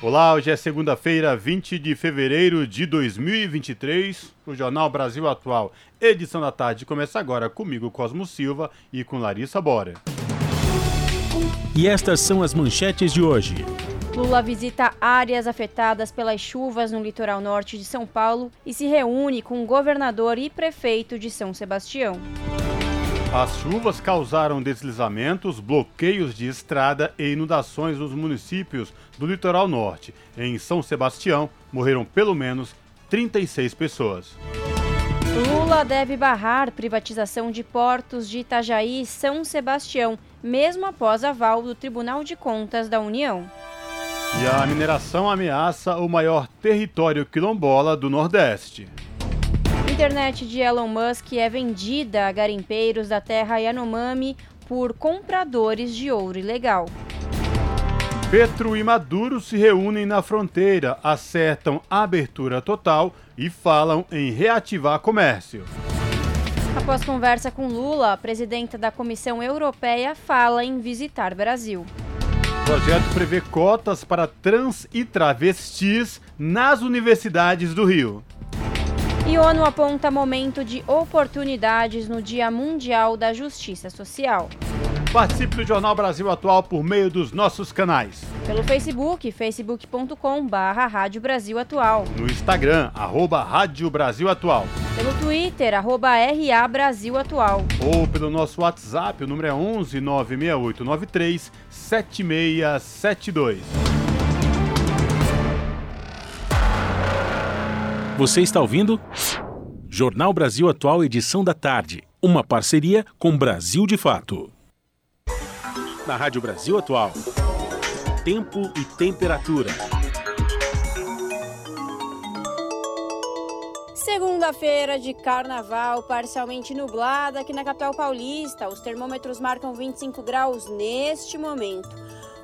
Olá, hoje é segunda-feira, 20 de fevereiro de 2023. O Jornal Brasil Atual, edição da tarde, começa agora comigo, Cosmo Silva, e com Larissa Bora. E estas são as manchetes de hoje. Lula visita áreas afetadas pelas chuvas no litoral norte de São Paulo e se reúne com o governador e prefeito de São Sebastião. As chuvas causaram deslizamentos, bloqueios de estrada e inundações nos municípios do litoral norte. Em São Sebastião, morreram pelo menos 36 pessoas. Lula deve barrar privatização de portos de Itajaí e São Sebastião, mesmo após aval do Tribunal de Contas da União. E a mineração ameaça o maior território quilombola do Nordeste internet de Elon Musk é vendida a garimpeiros da terra Yanomami por compradores de ouro ilegal. Petro e Maduro se reúnem na fronteira, acertam abertura total e falam em reativar comércio. Após conversa com Lula, a presidenta da Comissão Europeia fala em visitar Brasil. O projeto prevê cotas para trans e travestis nas universidades do Rio. E ONU aponta momento de oportunidades no Dia Mundial da Justiça Social. Participe do Jornal Brasil Atual por meio dos nossos canais. Pelo Facebook, facebook.com barra Rádio Brasil Atual. No Instagram, arroba Rádio Brasil Atual. Pelo Twitter, arroba RA Brasil Atual. Ou pelo nosso WhatsApp, o número é 11 96893 7672. Você está ouvindo? Jornal Brasil Atual, edição da tarde. Uma parceria com Brasil de Fato. Na Rádio Brasil Atual. Tempo e temperatura. Segunda-feira de carnaval, parcialmente nublada aqui na capital paulista. Os termômetros marcam 25 graus neste momento.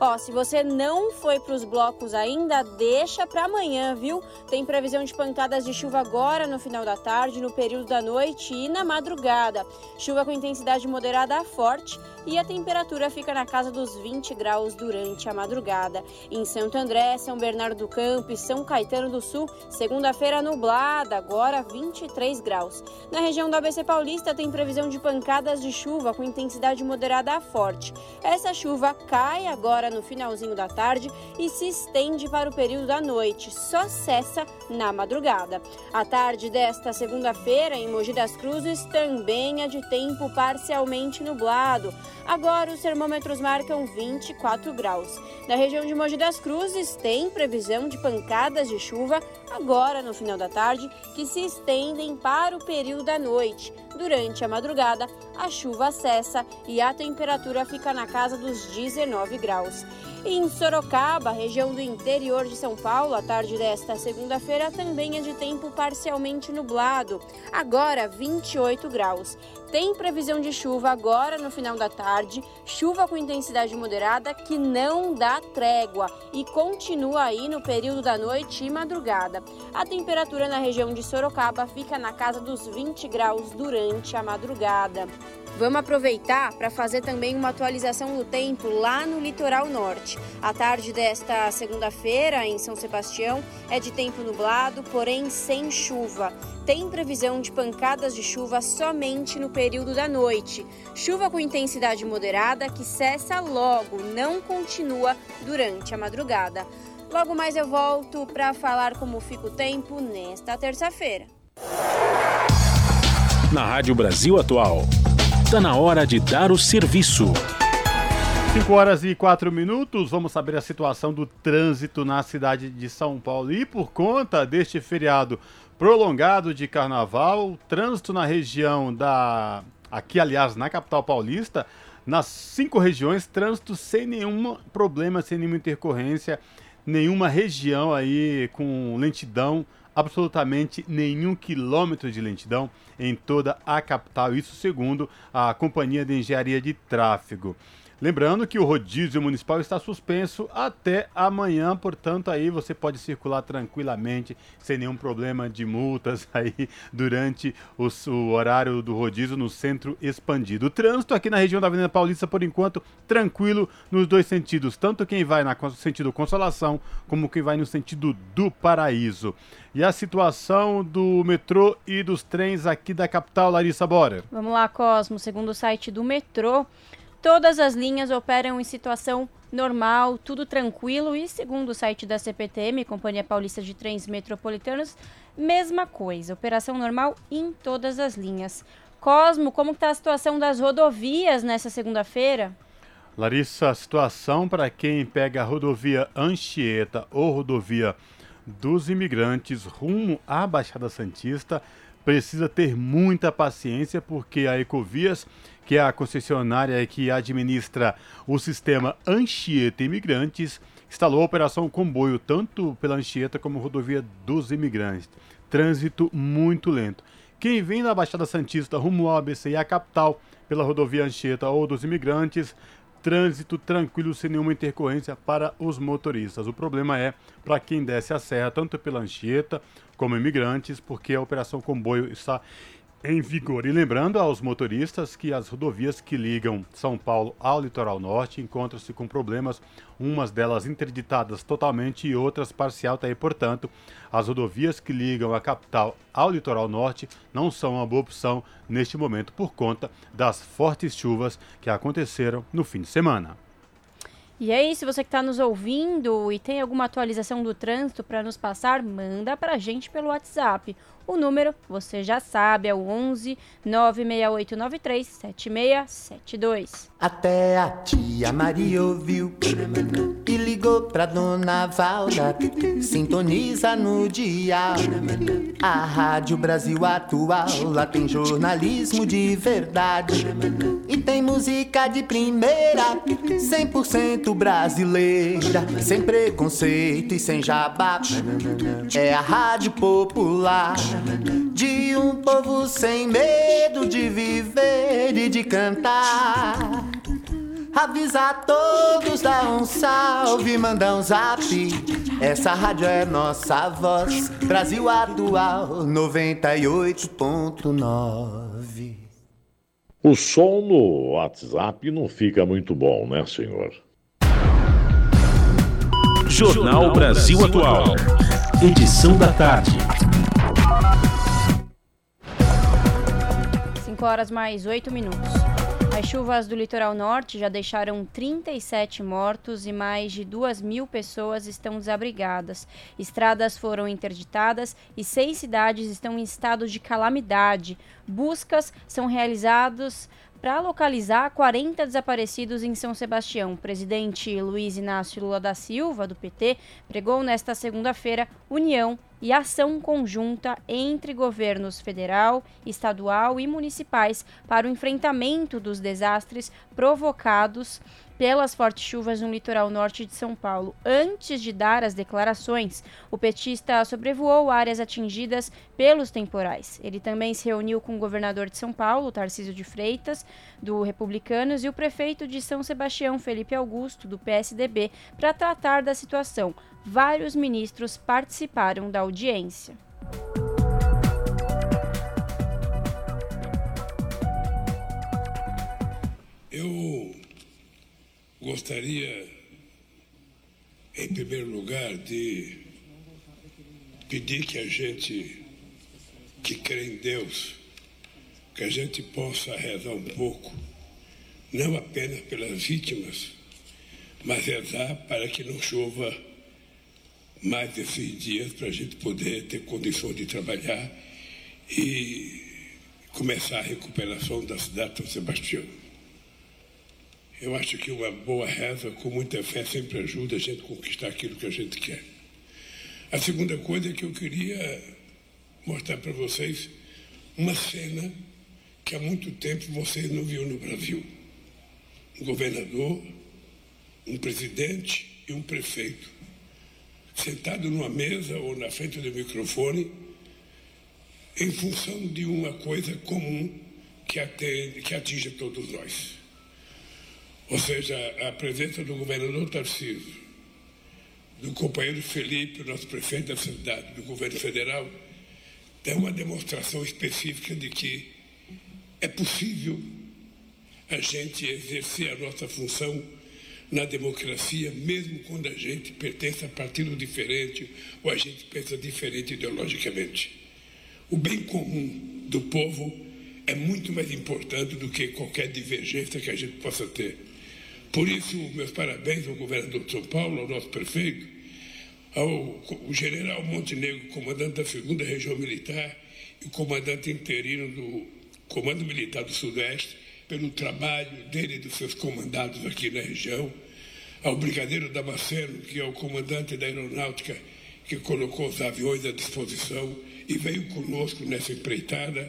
Ó, se você não foi para os blocos ainda, deixa para amanhã, viu? Tem previsão de pancadas de chuva agora no final da tarde, no período da noite e na madrugada. Chuva com intensidade moderada a forte e a temperatura fica na casa dos 20 graus durante a madrugada. Em Santo André, São Bernardo do Campo e São Caetano do Sul, segunda-feira nublada, agora 23 graus. Na região do ABC Paulista tem previsão de pancadas de chuva com intensidade moderada a forte. Essa chuva cai agora agora no finalzinho da tarde e se estende para o período da noite, só cessa na madrugada. A tarde desta segunda-feira em Mogi das Cruzes também é de tempo parcialmente nublado. Agora os termômetros marcam 24 graus. Na região de Mogi das Cruzes tem previsão de pancadas de chuva agora no final da tarde que se estendem para o período da noite. Durante a madrugada, a chuva cessa e a temperatura fica na casa dos 19 graus. Em Sorocaba, região do interior de São Paulo, a tarde desta segunda-feira também é de tempo parcialmente nublado, agora 28 graus. Tem previsão de chuva agora no final da tarde, chuva com intensidade moderada que não dá trégua e continua aí no período da noite e madrugada. A temperatura na região de Sorocaba fica na casa dos 20 graus durante a madrugada. Vamos aproveitar para fazer também uma atualização do tempo lá no litoral norte. A tarde desta segunda-feira em São Sebastião é de tempo nublado, porém sem chuva. Tem previsão de pancadas de chuva somente no período da noite. Chuva com intensidade moderada que cessa logo, não continua durante a madrugada. Logo mais eu volto para falar como fica o tempo nesta terça-feira. Na Rádio Brasil Atual. Está na hora de dar o serviço. 5 horas e 4 minutos, vamos saber a situação do trânsito na cidade de São Paulo. E por conta deste feriado prolongado de carnaval, o trânsito na região da. Aqui, aliás, na capital paulista, nas cinco regiões, trânsito sem nenhum problema, sem nenhuma intercorrência nenhuma região aí com lentidão, absolutamente nenhum quilômetro de lentidão em toda a capital, isso segundo a Companhia de Engenharia de Tráfego. Lembrando que o rodízio municipal está suspenso até amanhã, portanto aí você pode circular tranquilamente, sem nenhum problema de multas aí durante o, o, horário do rodízio no centro expandido. O trânsito aqui na região da Avenida Paulista, por enquanto, tranquilo nos dois sentidos, tanto quem vai no sentido Consolação, como quem vai no sentido do Paraíso. E a situação do metrô e dos trens aqui da capital, Larissa Bora. Vamos lá, Cosmo. Segundo o site do metrô, Todas as linhas operam em situação normal, tudo tranquilo e, segundo o site da CPTM, Companhia Paulista de Trens Metropolitanos, mesma coisa, operação normal em todas as linhas. Cosmo, como está a situação das rodovias nessa segunda-feira? Larissa, a situação para quem pega a rodovia Anchieta ou rodovia dos imigrantes rumo à Baixada Santista precisa ter muita paciência porque a Ecovias que é a concessionária que administra o sistema Anchieta Imigrantes, instalou a operação comboio tanto pela Anchieta como rodovia dos imigrantes. Trânsito muito lento. Quem vem da Baixada Santista rumo ao ABC e à capital pela rodovia Anchieta ou dos imigrantes, trânsito tranquilo sem nenhuma intercorrência para os motoristas. O problema é para quem desce a serra, tanto pela Anchieta como imigrantes, porque a operação comboio está em vigor. E lembrando aos motoristas que as rodovias que ligam São Paulo ao litoral norte encontram-se com problemas, umas delas interditadas totalmente e outras parcial. Tá aí, portanto, as rodovias que ligam a capital ao litoral norte não são uma boa opção neste momento por conta das fortes chuvas que aconteceram no fim de semana. E aí, se você que está nos ouvindo e tem alguma atualização do trânsito para nos passar, manda para a gente pelo WhatsApp. O número, você já sabe, é o 11 96893 7672. Até a tia Maria ouviu e ligou pra dona Valda. Sintoniza no dia. A Rádio Brasil Atual, lá tem jornalismo de verdade. E tem música de primeira, 100% brasileira. Sem preconceito e sem jabá. É a Rádio Popular de um povo sem medo de viver e de cantar. Avisa a todos, dá um salve, manda um zap. Essa rádio é nossa voz, Brasil Atual 98.9. O som no WhatsApp não fica muito bom, né, senhor? Jornal Brasil Atual. Edição da tarde. 5 horas mais 8 minutos. As chuvas do litoral norte já deixaram 37 mortos e mais de 2 mil pessoas estão desabrigadas. Estradas foram interditadas e seis cidades estão em estado de calamidade. Buscas são realizadas para localizar 40 desaparecidos em São Sebastião. O presidente Luiz Inácio Lula da Silva, do PT, pregou nesta segunda-feira união e ação conjunta entre governos federal, estadual e municipais para o enfrentamento dos desastres provocados pelas fortes chuvas no litoral norte de São Paulo. Antes de dar as declarações, o petista sobrevoou áreas atingidas pelos temporais. Ele também se reuniu com o governador de São Paulo, Tarcísio de Freitas, do Republicanos, e o prefeito de São Sebastião, Felipe Augusto, do PSDB, para tratar da situação. Vários ministros participaram da audiência. Eu gostaria, em primeiro lugar, de pedir que a gente que crê em Deus, que a gente possa rezar um pouco, não apenas pelas vítimas, mas rezar para que não chova mais esses dias, para a gente poder ter condições de trabalhar e começar a recuperação da cidade de São Sebastião. Eu acho que uma boa reza com muita fé sempre ajuda a gente a conquistar aquilo que a gente quer. A segunda coisa é que eu queria mostrar para vocês uma cena que há muito tempo vocês não viram no Brasil. Um governador, um presidente e um prefeito sentado numa mesa ou na frente do microfone, em função de uma coisa comum que, atende, que atinge todos nós. Ou seja, a presença do governador Tarcísio, do companheiro Felipe, nosso prefeito da cidade, do governo federal, é uma demonstração específica de que é possível a gente exercer a nossa função na democracia, mesmo quando a gente pertence a partido diferente ou a gente pensa diferente ideologicamente. O bem comum do povo é muito mais importante do que qualquer divergência que a gente possa ter. Por isso, meus parabéns ao governador de São Paulo, ao nosso prefeito, ao general Montenegro, comandante da segunda região militar e comandante interino do Comando Militar do Sudeste, pelo trabalho dele e dos seus comandados aqui na região, ao Brigadeiro Damasceno, que é o comandante da aeronáutica que colocou os aviões à disposição e veio conosco nessa empreitada.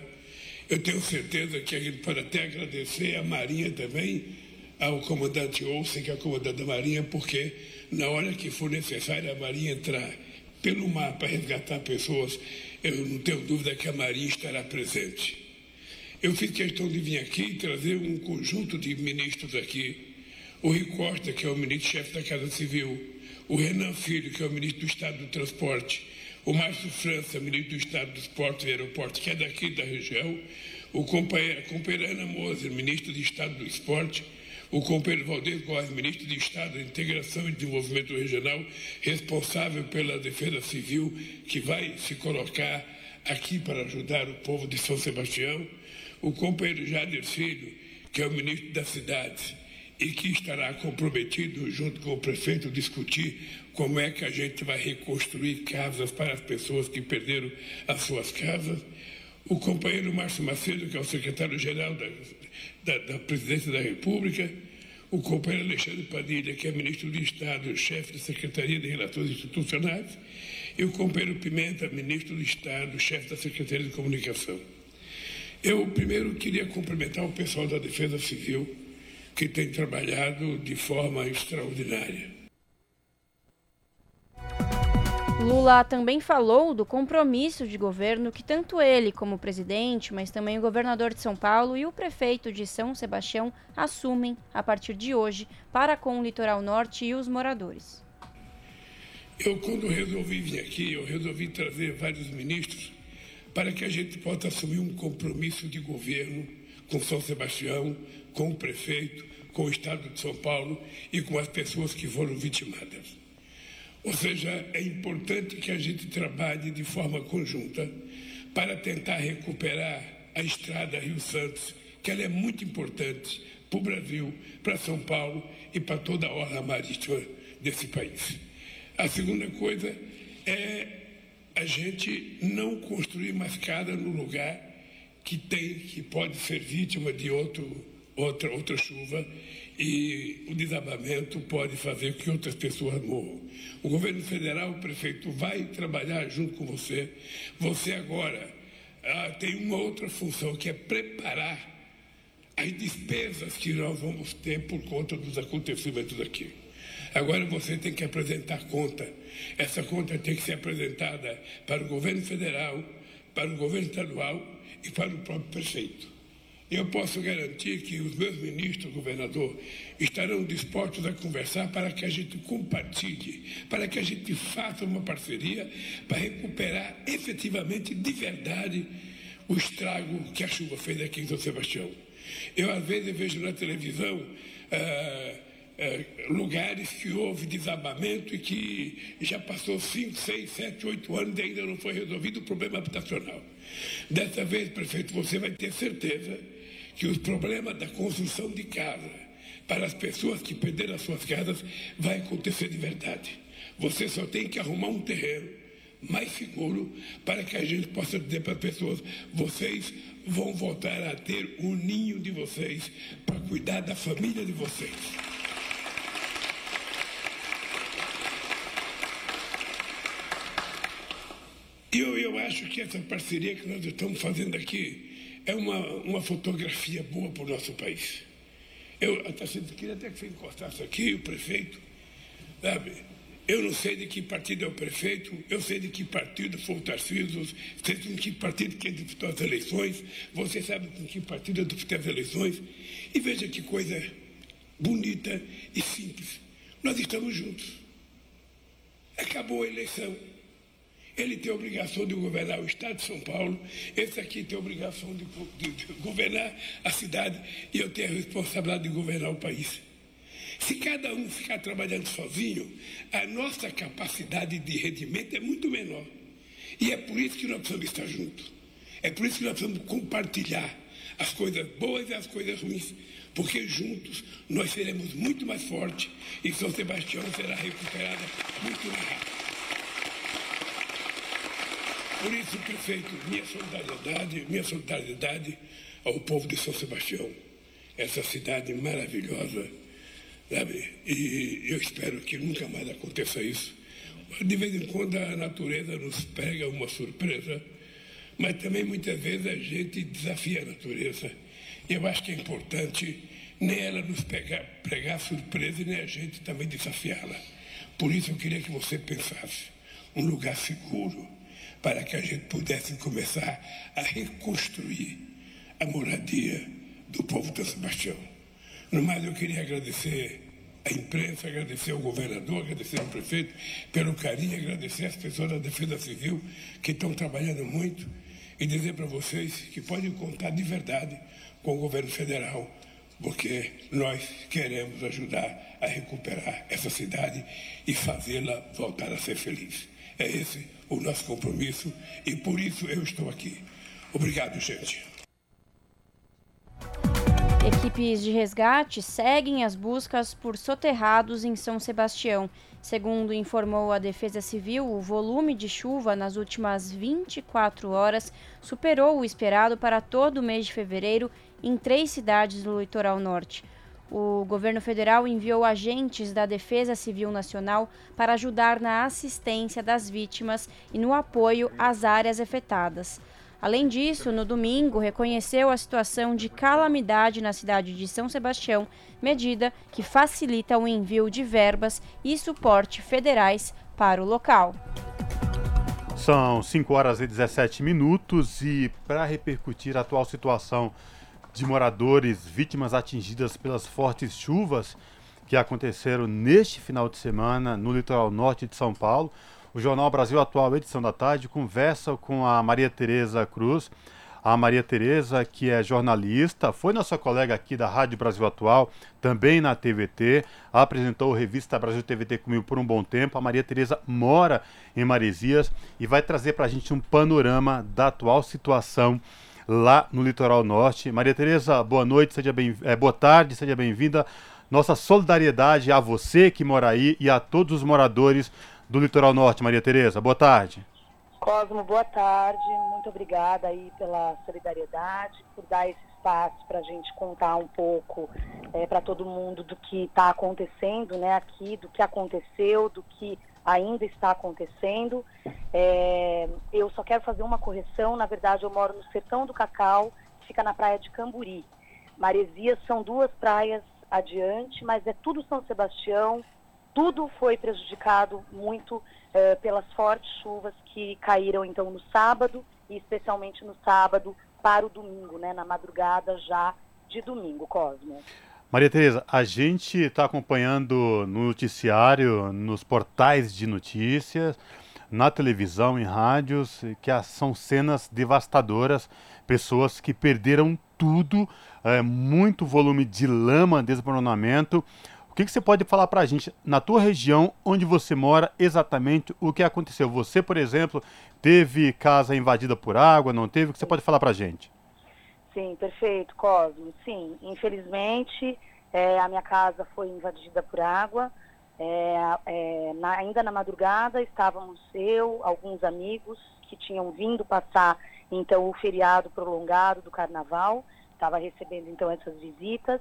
Eu tenho certeza que a gente pode até agradecer à Marinha também, ao comandante Olsen, que é o comandante da Marinha, porque na hora que for necessário a Marinha entrar pelo mar para resgatar pessoas, eu não tenho dúvida que a Marinha estará presente. Eu fiz questão de vir aqui trazer um conjunto de ministros aqui. O Rui Costa, que é o ministro-chefe da Casa Civil, o Renan Filho, que é o ministro do Estado do Transporte, o Márcio França, ministro do Estado dos Portos e Aeroportos, que é daqui da região, o companheiro, a companheira Ana Moser, ministro do Estado do Esporte, o companheiro Valdez Góes, ministro de Estado Integração e Desenvolvimento Regional, responsável pela Defesa Civil, que vai se colocar aqui para ajudar o povo de São Sebastião, o companheiro Jader Filho, que é o ministro da cidade e que estará comprometido, junto com o prefeito, discutir como é que a gente vai reconstruir casas para as pessoas que perderam as suas casas. O companheiro Márcio Macedo, que é o secretário-geral da, da, da, Presidência da República. O companheiro Alexandre Padilha, que é ministro do Estado, chefe da Secretaria de Relações Institucionais. E o companheiro Pimenta, ministro do Estado, chefe da Secretaria de Comunicação. Eu primeiro queria cumprimentar o pessoal da Defesa Civil, que tem trabalhado de forma extraordinária. Lula também falou do compromisso de governo que tanto ele como o presidente, mas também o governador de São Paulo e o prefeito de São Sebastião assumem a partir de hoje para com o litoral norte e os moradores. Eu, quando resolvi vir aqui, eu resolvi trazer vários ministros para que a gente possa assumir um compromisso de governo com São Sebastião, com o prefeito, com o Estado de São Paulo e com as pessoas que foram vitimadas. Ou seja, é importante que a gente trabalhe de forma conjunta para tentar recuperar a estrada Rio Santos, que ela é muito importante para o Brasil, para São Paulo e para toda a orla marítima desse país. A segunda coisa é a gente não construir mascada no lugar que tem, que pode ser vítima de outro, outra, outra chuva e o desabamento pode fazer que outras pessoas morram. O governo federal, o prefeito, vai trabalhar junto com você. Você agora ah, tem uma outra função que é preparar as despesas que nós vamos ter por conta dos acontecimentos aqui. Agora você tem que apresentar conta. Essa conta tem que ser apresentada para o governo federal, para o governo estadual e para o próprio prefeito. Eu posso garantir que os meus ministros, governador, estarão dispostos a conversar para que a gente compartilhe, para que a gente faça uma parceria para recuperar efetivamente, de verdade, o estrago que a chuva fez aqui em São Sebastião. Eu, às vezes, vejo na televisão. Ah, é, lugares que houve desabamento e que já passou 5, 6, 7, 8 anos e ainda não foi resolvido o problema habitacional. Dessa vez, prefeito, você vai ter certeza que os problemas da construção de casa para as pessoas que perderam as suas casas vai acontecer de verdade. Você só tem que arrumar um terreno mais seguro para que a gente possa dizer para as pessoas: vocês vão voltar a ter o um ninho de vocês para cuidar da família de vocês. Eu, eu acho que essa parceria que nós estamos fazendo aqui é uma, uma fotografia boa para o nosso país. Eu até queria até que você encostasse aqui, o prefeito, sabe? Eu não sei de que partido é o prefeito, eu sei de que partido foi o Tarcísio, sei de que partido que disputou as eleições, você sabe com que partido eu disputei as eleições. E veja que coisa bonita e simples. Nós estamos juntos. Acabou a eleição. Ele tem a obrigação de governar o Estado de São Paulo, esse aqui tem a obrigação de, de, de governar a cidade e eu tenho a responsabilidade de governar o país. Se cada um ficar trabalhando sozinho, a nossa capacidade de rendimento é muito menor. E é por isso que nós precisamos estar juntos. É por isso que nós precisamos compartilhar as coisas boas e as coisas ruins, porque juntos nós seremos muito mais fortes e São Sebastião será recuperada muito mais rápido. Por isso, prefeito, minha solidariedade, minha solidariedade ao povo de São Sebastião, essa cidade maravilhosa, sabe? E eu espero que nunca mais aconteça isso. De vez em quando a natureza nos pega uma surpresa, mas também muitas vezes a gente desafia a natureza. E eu acho que é importante nem ela nos pegar, pregar surpresa e nem a gente também desafiá-la. Por isso eu queria que você pensasse um lugar seguro para que a gente pudesse começar a reconstruir a moradia do povo de Sebastião. No mais, eu queria agradecer a imprensa, agradecer ao governador, agradecer ao prefeito pelo carinho, agradecer às pessoas da Defesa Civil que estão trabalhando muito e dizer para vocês que podem contar de verdade com o governo federal, porque nós queremos ajudar a recuperar essa cidade e fazê-la voltar a ser feliz. É esse o nosso compromisso e por isso eu estou aqui. Obrigado, gente. Equipes de resgate seguem as buscas por soterrados em São Sebastião. Segundo informou a Defesa Civil, o volume de chuva nas últimas 24 horas superou o esperado para todo o mês de fevereiro em três cidades do litoral norte. O governo federal enviou agentes da Defesa Civil Nacional para ajudar na assistência das vítimas e no apoio às áreas afetadas. Além disso, no domingo, reconheceu a situação de calamidade na cidade de São Sebastião, medida que facilita o envio de verbas e suporte federais para o local. São 5 horas e 17 minutos e para repercutir a atual situação de moradores vítimas atingidas pelas fortes chuvas que aconteceram neste final de semana no litoral norte de São Paulo, o Jornal Brasil Atual, edição da tarde, conversa com a Maria Tereza Cruz. A Maria Tereza, que é jornalista, foi nossa colega aqui da Rádio Brasil Atual, também na TVT, apresentou a revista Brasil TVT comigo por um bom tempo. A Maria Tereza mora em Maresias e vai trazer para a gente um panorama da atual situação lá no litoral norte. Maria Tereza, boa noite, seja bem, é, boa tarde, seja bem-vinda. Nossa solidariedade a você que mora aí e a todos os moradores do Litoral Norte, Maria Tereza. Boa tarde. Cosmo, boa tarde. Muito obrigada aí pela solidariedade, por dar esse espaço para a gente contar um pouco é, para todo mundo do que está acontecendo né, aqui, do que aconteceu, do que ainda está acontecendo. É, eu só quero fazer uma correção. Na verdade, eu moro no Sertão do Cacau, que fica na praia de Camburi. Maresias são duas praias adiante, mas é tudo São Sebastião, tudo foi prejudicado muito eh, pelas fortes chuvas que caíram então no sábado e especialmente no sábado para o domingo, né, na madrugada já de domingo, Cosmo. Maria Tereza, a gente está acompanhando no noticiário, nos portais de notícias, na televisão, em rádios, que são cenas devastadoras, pessoas que perderam tudo, é, muito volume de lama, desmoronamento. O que, que você pode falar para a gente, na tua região, onde você mora, exatamente o que aconteceu? Você, por exemplo, teve casa invadida por água, não teve? O que você pode falar para a gente? Sim, perfeito, Cosmo. Sim, infelizmente é, a minha casa foi invadida por água. É, é, na, ainda na madrugada estávamos eu, alguns amigos que tinham vindo passar então o feriado prolongado do carnaval, estava recebendo então essas visitas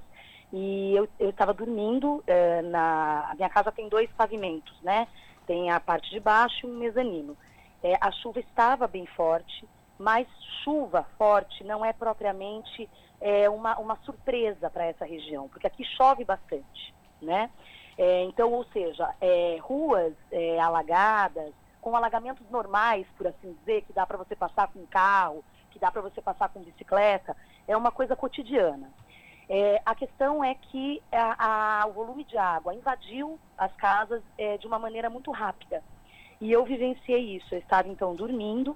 e eu estava dormindo eh, na a minha casa tem dois pavimentos, né? Tem a parte de baixo e um mezanino. É, a chuva estava bem forte, mas chuva forte não é propriamente é, uma, uma surpresa para essa região, porque aqui chove bastante, né? É, então, ou seja, é, ruas é, alagadas, com alagamentos normais, por assim dizer, que dá para você passar com carro, que dá para você passar com bicicleta, é uma coisa cotidiana. É, a questão é que a, a, o volume de água invadiu as casas é, de uma maneira muito rápida. E eu vivenciei isso. Eu estava então dormindo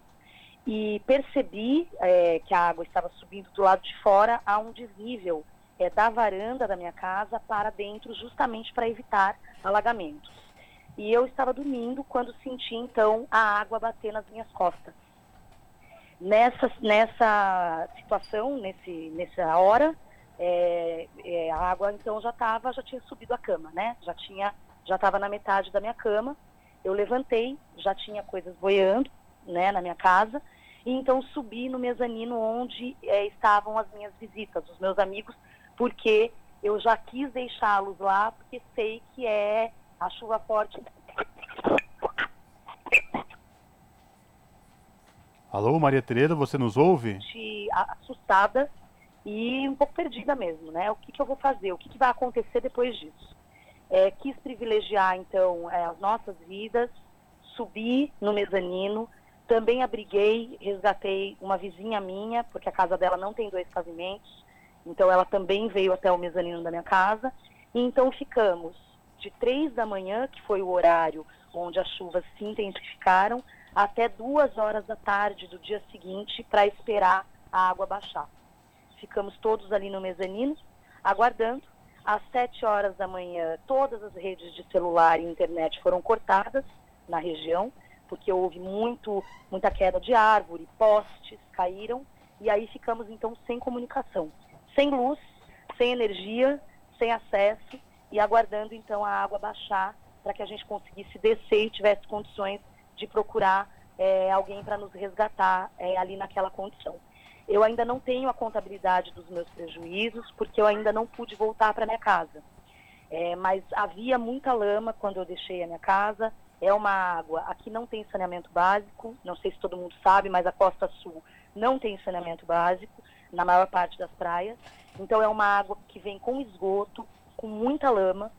e percebi é, que a água estava subindo do lado de fora a um desnível é, da varanda da minha casa para dentro, justamente para evitar alagamentos. E eu estava dormindo quando senti então a água bater nas minhas costas. Nessa, nessa situação, nesse, nessa hora, é, é, a água então já estava, já tinha subido a cama, né? Já tinha, já estava na metade da minha cama. Eu levantei, já tinha coisas boiando, né, na minha casa. E então subi no mezanino onde é, estavam as minhas visitas, os meus amigos, porque eu já quis deixá-los lá, porque sei que é a chuva forte. Alô, Maria Tereza, você nos ouve? Assustada e um pouco perdida mesmo, né? O que, que eu vou fazer? O que, que vai acontecer depois disso? É, quis privilegiar, então, é, as nossas vidas, subi no mezanino, também abriguei, resgatei uma vizinha minha, porque a casa dela não tem dois pavimentos, então ela também veio até o mezanino da minha casa. E então ficamos de três da manhã, que foi o horário onde as chuvas se intensificaram, até duas horas da tarde do dia seguinte para esperar a água baixar. Ficamos todos ali no mezanino, aguardando. Às sete horas da manhã, todas as redes de celular e internet foram cortadas na região, porque houve muito, muita queda de árvore, postes caíram, e aí ficamos então sem comunicação sem luz, sem energia, sem acesso e aguardando então a água baixar para que a gente conseguisse descer e tivesse condições de procurar é, alguém para nos resgatar é, ali naquela condição. Eu ainda não tenho a contabilidade dos meus prejuízos porque eu ainda não pude voltar para minha casa. É, mas havia muita lama quando eu deixei a minha casa. É uma água. Aqui não tem saneamento básico. Não sei se todo mundo sabe, mas a Costa Sul não tem saneamento básico na maior parte das praias. Então é uma água que vem com esgoto, com muita lama.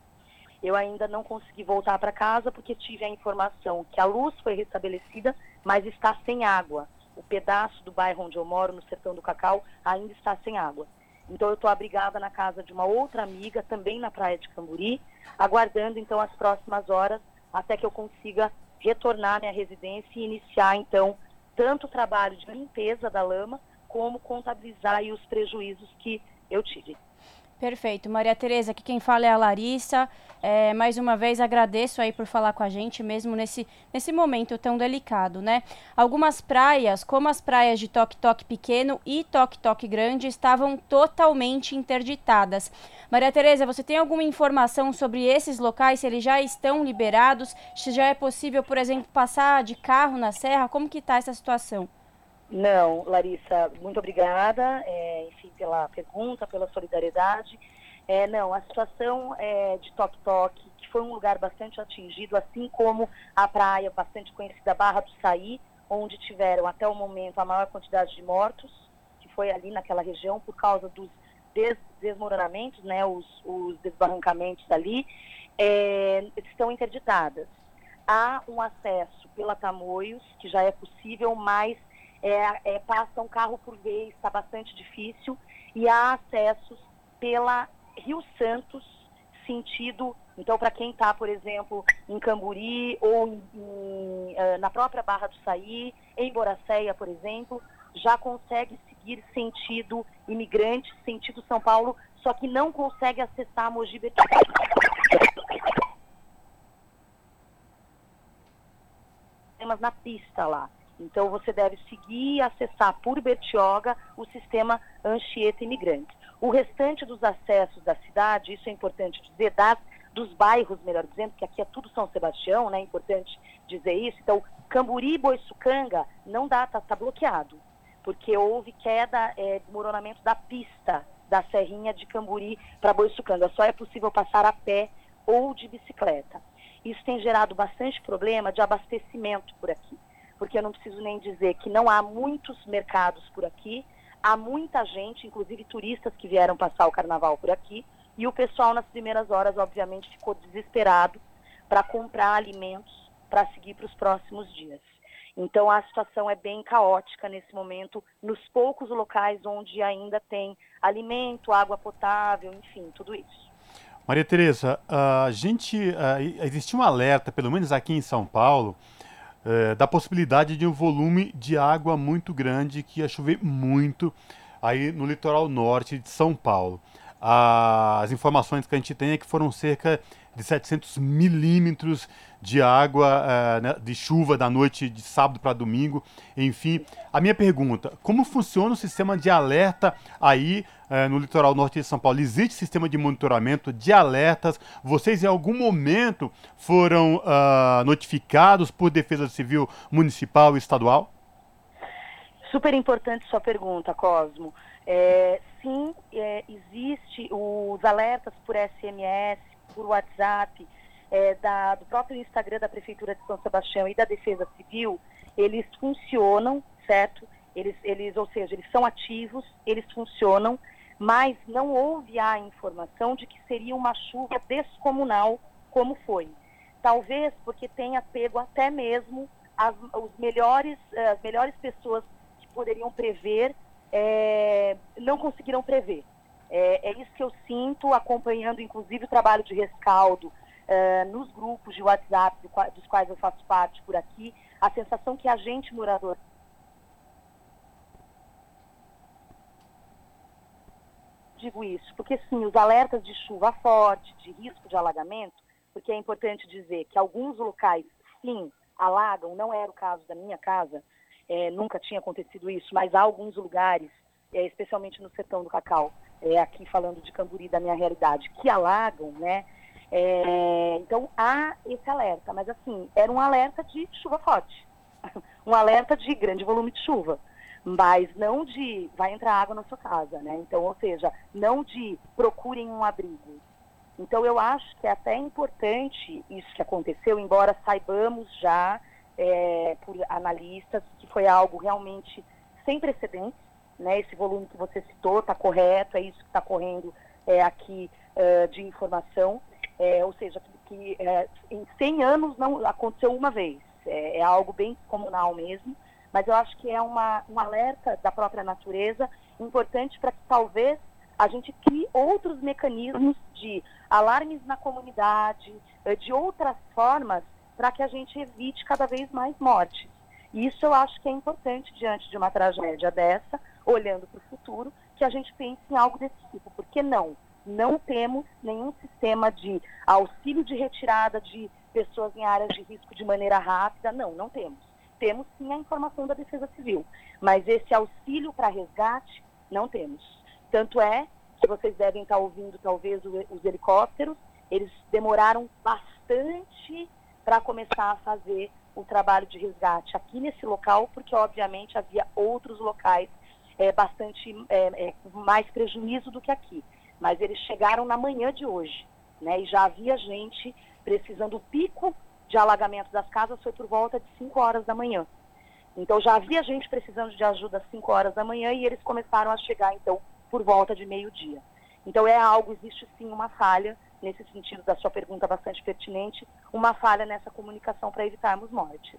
Eu ainda não consegui voltar para casa porque tive a informação que a luz foi restabelecida, mas está sem água. O pedaço do bairro onde eu moro, no sertão do Cacau, ainda está sem água. Então eu estou abrigada na casa de uma outra amiga, também na praia de Camburi, aguardando então as próximas horas até que eu consiga retornar à minha residência e iniciar então tanto o trabalho de limpeza da lama como contabilizar os prejuízos que eu tive. Perfeito. Maria Tereza, aqui quem fala é a Larissa. É, mais uma vez agradeço aí por falar com a gente, mesmo nesse, nesse momento tão delicado, né? Algumas praias, como as praias de Toque Toque Pequeno e Toque Toque Grande, estavam totalmente interditadas. Maria Tereza, você tem alguma informação sobre esses locais, se eles já estão liberados, se já é possível, por exemplo, passar de carro na serra? Como que está essa situação? Não, Larissa, muito obrigada, é, enfim, pela pergunta, pela solidariedade. É, não, a situação é, de Toque que foi um lugar bastante atingido, assim como a praia bastante conhecida Barra do Saí, onde tiveram até o momento a maior quantidade de mortos, que foi ali naquela região por causa dos des desmoronamentos, né, os, os desbarrancamentos ali, é, estão interditadas. Há um acesso pela Tamoios, que já é possível, mas é, é, passa um carro por vez, está bastante difícil, e há acessos pela Rio Santos, sentido, então para quem está, por exemplo, em Camburi ou em, em, eh, na própria Barra do Saí, em Boracéia, por exemplo, já consegue seguir sentido imigrante, sentido São Paulo, só que não consegue acessar Mogi Betânia. na pista lá. Então você deve seguir e acessar por Bertioga o sistema Anchieta Imigrante. O restante dos acessos da cidade, isso é importante dizer, das, dos bairros, melhor dizendo, que aqui é tudo São Sebastião, né? É importante dizer isso. Então, Camburi e Boiçucanga não dá, está tá bloqueado, porque houve queda, é, desmoronamento da pista da Serrinha de Camburi para Boiçucanga. Só é possível passar a pé ou de bicicleta. Isso tem gerado bastante problema de abastecimento por aqui porque eu não preciso nem dizer que não há muitos mercados por aqui, há muita gente, inclusive turistas que vieram passar o carnaval por aqui, E o pessoal, nas primeiras horas, obviamente, ficou desesperado para comprar alimentos para seguir para os próximos dias. Então a situação é bem caótica nesse momento, nos poucos locais onde ainda tem alimento, água potável, enfim, tudo isso. Maria Tereza, a gente uh, existe um alerta, pelo menos aqui em São Paulo, uh, da possibilidade de um volume de água muito grande que ia chover muito aí no litoral norte de São Paulo. As informações que a gente tem é que foram cerca de 700 milímetros de água uh, né, de chuva da noite de sábado para domingo. Enfim, a minha pergunta: como funciona o sistema de alerta aí uh, no litoral norte de São Paulo? Existe sistema de monitoramento de alertas? Vocês em algum momento foram uh, notificados por Defesa Civil Municipal e Estadual? Super importante sua pergunta, Cosmo. É, sim, é, existe os alertas por SMS, por WhatsApp, é, da, do próprio Instagram da Prefeitura de São Sebastião e da Defesa Civil, eles funcionam, certo? Eles, eles, ou seja, eles são ativos, eles funcionam, mas não houve a informação de que seria uma chuva descomunal como foi. Talvez porque tenha pego até mesmo as, os melhores, as melhores pessoas que poderiam prever, é, não conseguiram prever. É, é, isso que eu sinto, acompanhando inclusive o trabalho de rescaldo uh, nos grupos de WhatsApp do, dos quais eu faço parte por aqui, a sensação que a gente, morador, digo isso? Porque sim, os alertas de chuva forte, de risco de alagamento, porque é importante dizer que alguns locais, sim, alagam, não era o caso da minha casa, é, nunca tinha acontecido isso, mas há alguns lugares, é, especialmente no sertão do Cacau, é, aqui falando de Camburi, da minha realidade, que alagam, né? É, então há esse alerta, mas assim, era um alerta de chuva forte, um alerta de grande volume de chuva, mas não de vai entrar água na sua casa, né? Então, ou seja, não de procurem um abrigo. Então eu acho que é até importante isso que aconteceu, embora saibamos já é, por analistas que foi algo realmente sem precedentes, né? Esse volume que você citou está correto, é isso que está correndo é, aqui uh, de informação é, ou seja, que, é, em 100 anos não aconteceu uma vez. É, é, algo bem comunal mesmo, mas eu acho que é uma, um alerta da própria natureza importante para que talvez a gente crie outros mecanismos de alarmes na comunidade, é, de outras formas, para que a gente evite cada vez mais mortes. E isso eu acho que é importante diante de uma tragédia dessa, olhando para o futuro, que a gente pense em algo desse tipo. Por que não? não temos nenhum sistema de auxílio de retirada de pessoas em áreas de risco de maneira rápida. Não, não temos. Temos sim a informação da Defesa Civil, mas esse auxílio para resgate não temos. Tanto é que vocês devem estar ouvindo talvez os helicópteros, eles demoraram bastante para começar a fazer o trabalho de resgate aqui nesse local, porque obviamente havia outros locais é, bastante é, é, mais prejuízo do que aqui mas eles chegaram na manhã de hoje, né? E já havia gente precisando, o pico de alagamento das casas foi por volta de 5 horas da manhã. Então já havia gente precisando de ajuda às 5 horas da manhã e eles começaram a chegar, então, por volta de meio-dia. Então é algo, existe sim uma falha, nesse sentido da sua pergunta bastante pertinente, uma falha nessa comunicação para evitarmos mortes.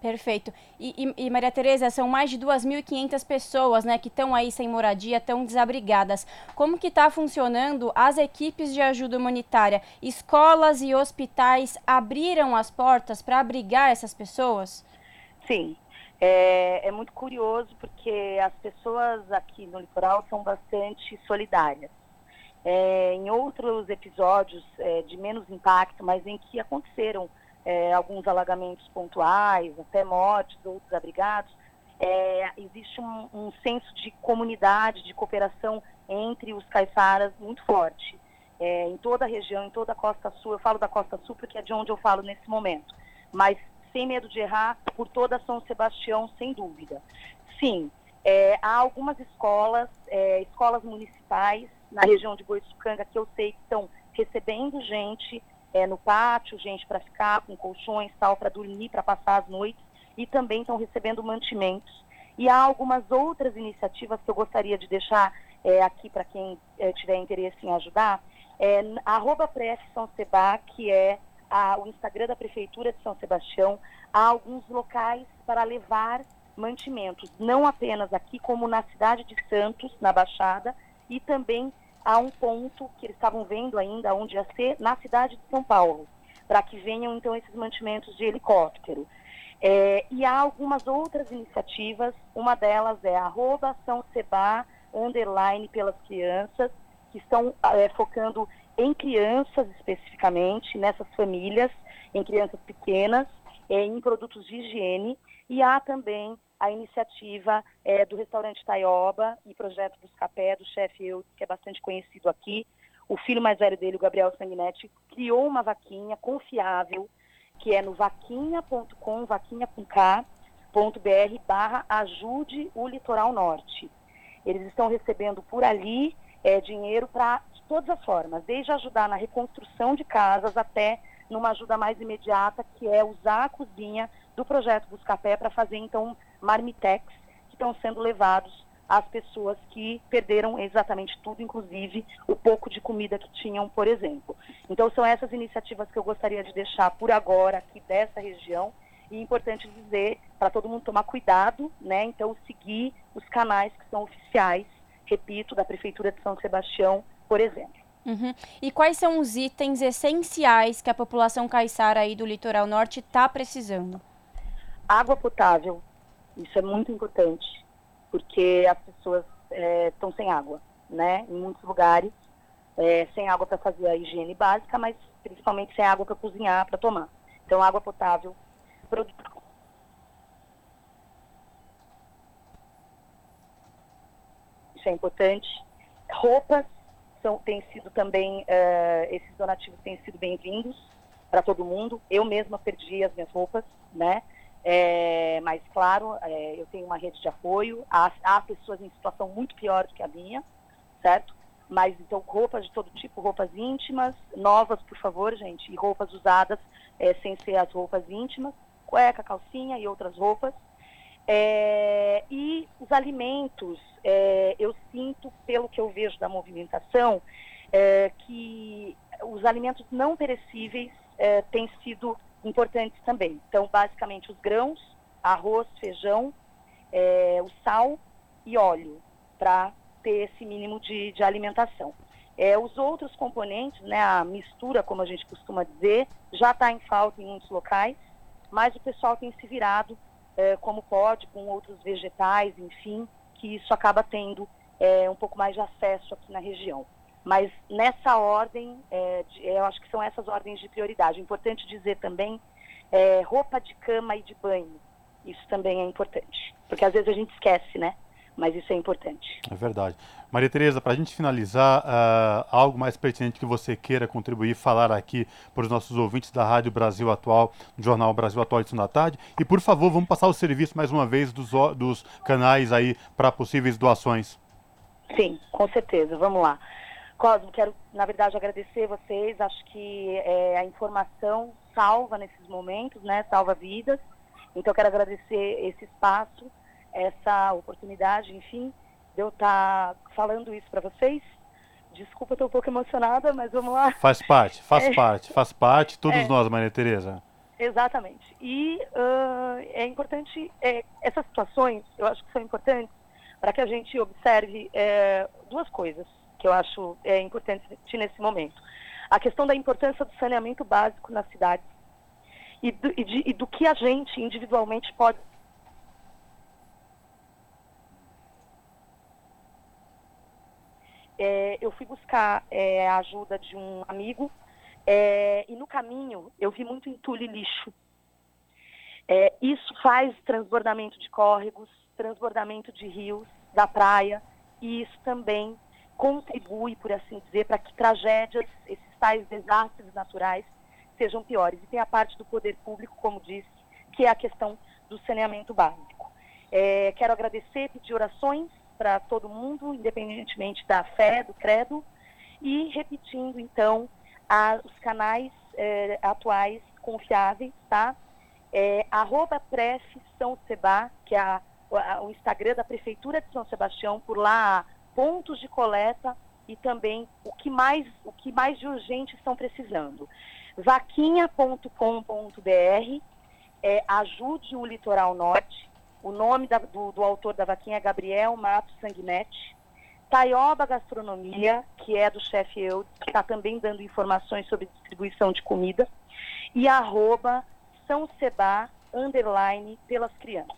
Perfeito. E, e, e, Maria Tereza, são mais de 2.500 pessoas né, que estão aí sem moradia, estão desabrigadas. Como que está funcionando as equipes de ajuda humanitária? Escolas e hospitais abriram as portas para abrigar essas pessoas? Sim. É, é muito curioso porque as pessoas aqui no litoral são bastante solidárias. É, em outros episódios é, de menos impacto, mas em que aconteceram é, alguns alagamentos pontuais, até mortes, outros abrigados, é, existe um, um, senso de comunidade, de cooperação entre os caiçaras muito forte. É, em toda a região, em toda a Costa Sul, eu falo da Costa Sul porque é de onde eu falo nesse momento, mas sem medo de errar, por toda São Sebastião, sem dúvida. Sim, é, há algumas escolas, escolas municipais na região de Boiçucanga que eu sei que estão recebendo gente é, no pátio, gente para ficar com colchões, tal, para dormir, para passar as noites, e também estão recebendo mantimentos. E há algumas outras iniciativas que eu gostaria de deixar é, aqui para quem é, tiver interesse em ajudar, é, arroba São Seba, que é a, o Instagram da Prefeitura de São Sebastião, há alguns locais para levar mantimentos, não apenas aqui, como na cidade de Santos, na Baixada, e também há um ponto que eles estavam vendo ainda onde ia ser, na cidade de São Paulo, para que venham então esses mantimentos de helicóptero. É, e há algumas outras iniciativas, uma delas é arroba São Seba, underline pelas crianças, que estão é, focando em crianças especificamente, nessas famílias, em crianças pequenas, é, em produtos de higiene, e há também a iniciativa é, do restaurante Taioba e projeto dos Capé, do chefe eu, que é bastante conhecido aqui. O filho mais velho dele, o Gabriel Sanguinetti, criou uma vaquinha confiável, que é no vaquinha.com, vaquinha com K, .br barra ajude o litoral norte. Eles estão recebendo por ali é, dinheiro para todas as formas, desde ajudar na reconstrução de casas até numa ajuda mais imediata, que é usar a cozinha do projeto Buscapé para fazer então marmitex que estão sendo levados às pessoas que perderam exatamente tudo, inclusive o pouco de comida que tinham, por exemplo. Então são essas iniciativas que eu gostaria de deixar por agora aqui dessa região e é importante dizer para todo mundo tomar cuidado, né? Então seguir os canais que são oficiais, repito, da prefeitura de São Sebastião, por exemplo. Uhum. E quais são os itens essenciais que a população caiçara aí do litoral norte está precisando? Água potável, isso é muito importante, porque as pessoas estão é, sem água, né? Em muitos lugares, é, sem água para fazer a higiene básica, mas principalmente sem água para cozinhar, para tomar. Então, água potável, produto. Isso é importante. Roupas são, têm sido também, uh, esses donativos têm sido bem-vindos para todo mundo. Eu mesma perdi as minhas roupas, né? É, mas, claro, é, eu tenho uma rede de apoio. Há, há, pessoas em situação muito pior do que a minha, certo? Mas, então, roupas de todo tipo, roupas íntimas, novas, por favor, gente, e roupas usadas é, sem ser as roupas íntimas, cueca, calcinha e outras roupas. É, e os alimentos, é, eu sinto, pelo que eu vejo da movimentação, é, que os alimentos não perecíveis é, têm sido importantes também. Então, basicamente, os grãos, arroz, feijão, é, o sal e óleo, para ter esse mínimo de, de alimentação. É, os outros componentes, né, a mistura, como a gente costuma dizer, já está em falta em muitos locais, mas o pessoal tem se virado é, como pode, com outros vegetais, enfim, que isso acaba tendo é, um pouco mais de acesso aqui na região. Mas nessa ordem, é, de, eu acho que são essas ordens de prioridade. Importante dizer também é, roupa de cama e de banho. Isso também é importante, porque às vezes a gente esquece, né? Mas isso é importante. É verdade. Maria Tereza, para a gente finalizar, uh, algo mais pertinente que você queira contribuir, falar aqui para os nossos ouvintes da Rádio Brasil Atual, do Jornal Brasil Atual de da tarde. E, por favor, vamos passar o serviço mais uma vez dos, dos canais aí para possíveis doações. Sim, com certeza. Vamos lá. Cosmo, quero, na verdade, agradecer vocês. Acho que é, a informação salva nesses momentos, né? Salva vidas. Então, quero agradecer esse espaço, essa oportunidade, enfim, de eu estar tá falando isso para vocês. Desculpa, estou um pouco emocionada, mas vamos lá. Faz parte, faz é. parte, faz parte, todos é. nós, Maria Tereza. Exatamente. E uh, é importante, é, essas situações, eu acho que são importantes para que a gente observe é, duas coisas que eu acho é, importante nesse momento. A questão da importância do saneamento básico nas cidades e do, e, de, e do que a gente individualmente pode é, eu fui buscar é, a ajuda de um amigo é, e no caminho eu vi muito entulho e lixo. É, isso faz transbordamento de córregos, transbordamento de rios, da praia, e isso também contribui, por assim dizer, para que tragédias, esses tais desastres naturais, sejam piores. E tem a parte do poder público, como disse, que é a questão do saneamento básico. É, quero agradecer, pedir orações para todo mundo, independentemente da fé, do credo, e repetindo então a, os canais é, atuais confiáveis, tá? É, arroba Pref São Seba, que é a, a, o Instagram da Prefeitura de São Sebastião, por lá pontos de coleta e também o que mais, o que mais de urgente estão precisando. Vaquinha.com.br é, ajude o litoral norte. O nome da, do, do, autor da vaquinha é Gabriel Matos Sanguinetti. Taioba Gastronomia, que é do chefe Eudes, que está também dando informações sobre distribuição de comida. E arroba São Seba, underline, pelas crianças.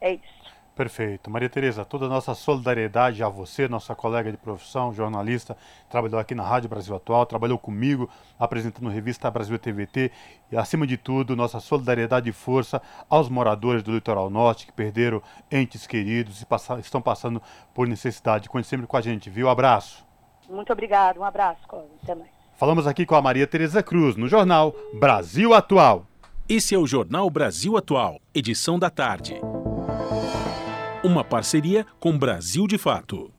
É isso. Perfeito. Maria Tereza, toda a nossa solidariedade a você, nossa colega de profissão, jornalista, trabalhou aqui na Rádio Brasil Atual, trabalhou comigo apresentando a revista Brasil TVT e, acima de tudo, nossa solidariedade e força aos moradores do litoral norte que perderam entes queridos e estão passando por necessidade. Conte sempre com a gente, viu? Abraço. Muito obrigado, um abraço, Cosme. Até mais. Falamos aqui com a Maria Tereza Cruz no jornal Brasil Atual. Esse é o Jornal Brasil Atual, edição da tarde uma parceria com Brasil de Fato.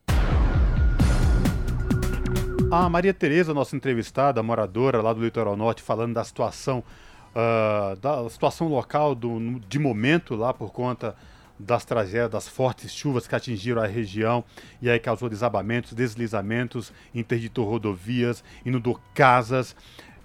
A Maria Tereza, nossa entrevistada, moradora lá do Litoral Norte, falando da situação, uh, da situação local do, de momento lá por conta das tragédias, das fortes chuvas que atingiram a região e aí causou desabamentos, deslizamentos, interditou rodovias, inundou casas.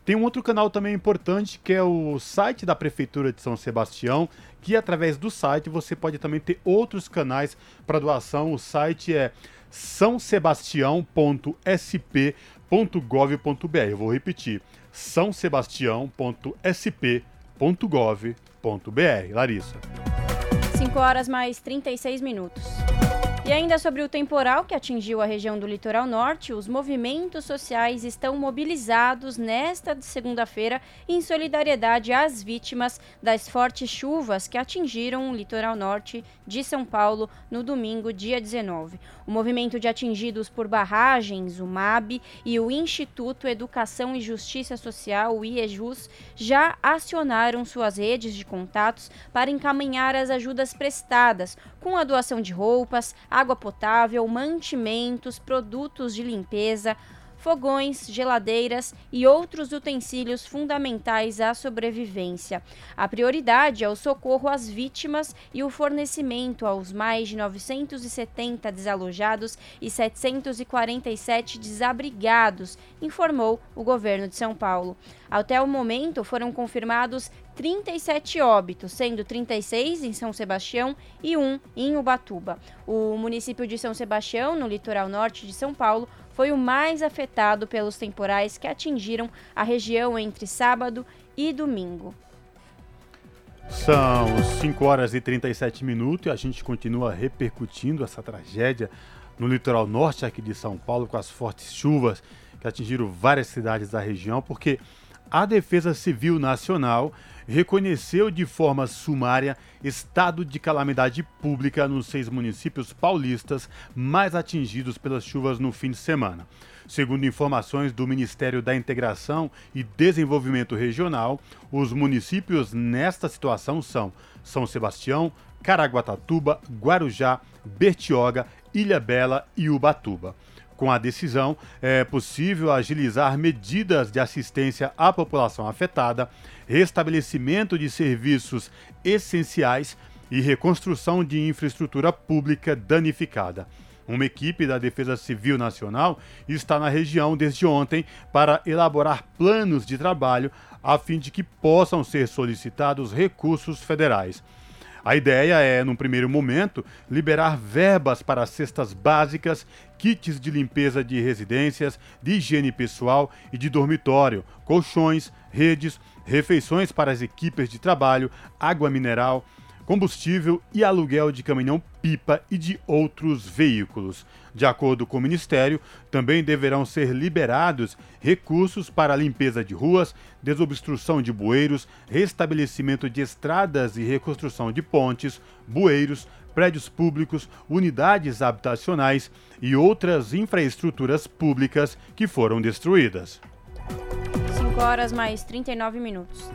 Tem um outro canal também importante que é o site da Prefeitura de São Sebastião, que através do site você pode também ter outros canais para doação. O site é sãosebastião.sp.gov.br. Vou repetir: sãosebastião.sp.gov.br. Larissa. 5 horas mais 36 minutos. E ainda sobre o temporal que atingiu a região do litoral norte, os movimentos sociais estão mobilizados nesta segunda-feira em solidariedade às vítimas das fortes chuvas que atingiram o litoral norte de São Paulo no domingo, dia 19. O movimento de atingidos por barragens, o MAB e o Instituto Educação e Justiça Social, o IEJUS, já acionaram suas redes de contatos para encaminhar as ajudas prestadas, com a doação de roupas, água potável, mantimentos, produtos de limpeza, fogões, geladeiras e outros utensílios fundamentais à sobrevivência. A prioridade é o socorro às vítimas e o fornecimento aos mais de 970 desalojados e 747 desabrigados, informou o governo de São Paulo. Até o momento foram confirmados 37 óbitos, sendo 36 em São Sebastião e um em Ubatuba. O município de São Sebastião, no litoral norte de São Paulo, foi o mais afetado pelos temporais que atingiram a região entre sábado e domingo. São 5 horas e 37 minutos e a gente continua repercutindo essa tragédia no litoral norte aqui de São Paulo com as fortes chuvas que atingiram várias cidades da região, porque a Defesa Civil Nacional reconheceu de forma sumária estado de calamidade pública nos seis municípios paulistas mais atingidos pelas chuvas no fim de semana. Segundo informações do Ministério da Integração e Desenvolvimento Regional, os municípios nesta situação são São Sebastião, Caraguatatuba, Guarujá, Bertioga, Ilha Bela e Ubatuba. Com a decisão, é possível agilizar medidas de assistência à população afetada, restabelecimento de serviços essenciais e reconstrução de infraestrutura pública danificada. Uma equipe da Defesa Civil Nacional está na região desde ontem para elaborar planos de trabalho a fim de que possam ser solicitados recursos federais. A ideia é, num primeiro momento, liberar verbas para cestas básicas, kits de limpeza de residências, de higiene pessoal e de dormitório, colchões, redes, refeições para as equipes de trabalho, água mineral, combustível e aluguel de caminhão-pipa e de outros veículos. De acordo com o Ministério, também deverão ser liberados recursos para limpeza de ruas, desobstrução de bueiros, restabelecimento de estradas e reconstrução de pontes, bueiros, prédios públicos, unidades habitacionais e outras infraestruturas públicas que foram destruídas. 5 horas mais 39 minutos.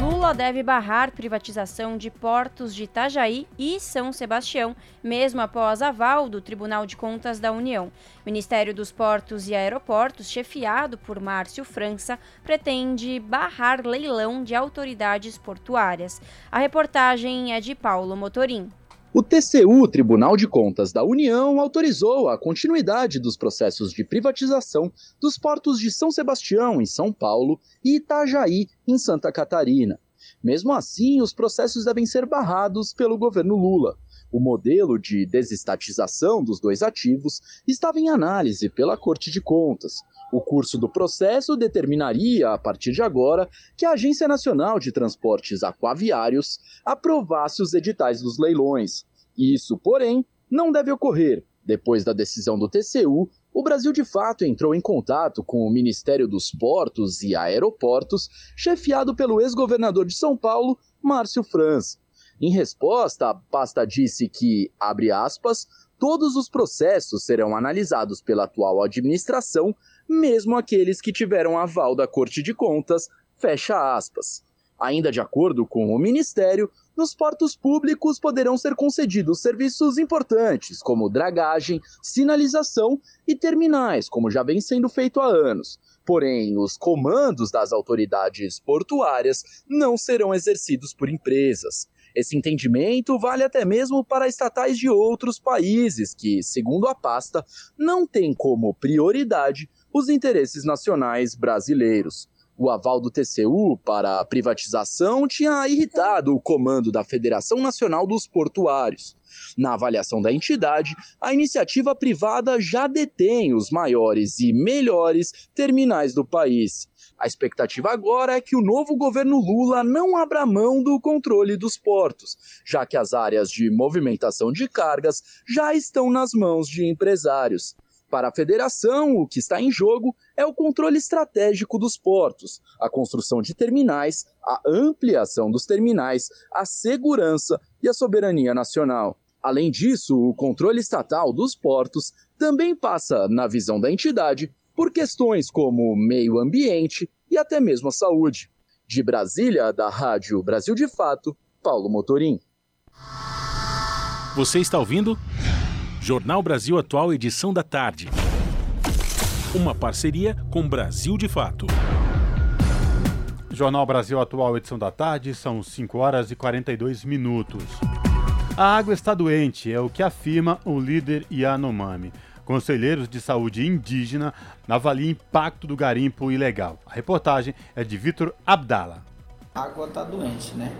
Lula deve barrar privatização de portos de Itajaí e São Sebastião, mesmo após aval do Tribunal de Contas da União. O Ministério dos Portos e Aeroportos, chefiado por Márcio França, pretende barrar leilão de autoridades portuárias. A reportagem é de Paulo Motorim. O TCU, Tribunal de Contas da União, autorizou a continuidade dos processos de privatização dos portos de São Sebastião, em São Paulo, e Itajaí, em Santa Catarina. Mesmo assim, os processos devem ser barrados pelo governo Lula. O modelo de desestatização dos dois ativos estava em análise pela Corte de Contas. O curso do processo determinaria, a partir de agora, que a Agência Nacional de Transportes Aquaviários aprovasse os editais dos leilões. Isso, porém, não deve ocorrer. Depois da decisão do TCU, o Brasil de fato entrou em contato com o Ministério dos Portos e Aeroportos, chefiado pelo ex-governador de São Paulo, Márcio Franz. Em resposta, a pasta disse que, abre aspas, todos os processos serão analisados pela atual administração mesmo aqueles que tiveram aval da Corte de Contas, fecha aspas. Ainda de acordo com o Ministério, nos portos públicos poderão ser concedidos serviços importantes, como dragagem, sinalização e terminais, como já vem sendo feito há anos. Porém, os comandos das autoridades portuárias não serão exercidos por empresas. Esse entendimento vale até mesmo para estatais de outros países que, segundo a pasta, não têm como prioridade os interesses nacionais brasileiros. O aval do TCU para a privatização tinha irritado o comando da Federação Nacional dos Portuários. Na avaliação da entidade, a iniciativa privada já detém os maiores e melhores terminais do país. A expectativa agora é que o novo governo Lula não abra mão do controle dos portos, já que as áreas de movimentação de cargas já estão nas mãos de empresários. Para a federação, o que está em jogo é o controle estratégico dos portos, a construção de terminais, a ampliação dos terminais, a segurança e a soberania nacional. Além disso, o controle estatal dos portos também passa, na visão da entidade, por questões como meio ambiente e até mesmo a saúde. De Brasília, da Rádio Brasil de Fato, Paulo Motorim. Você está ouvindo? Jornal Brasil Atual, edição da tarde. Uma parceria com Brasil de Fato. Jornal Brasil Atual, edição da tarde, são 5 horas e 42 minutos. A água está doente, é o que afirma o líder Yanomami. Conselheiros de saúde indígena avaliam impacto do garimpo ilegal. A reportagem é de Vitor Abdala. A água está doente, né?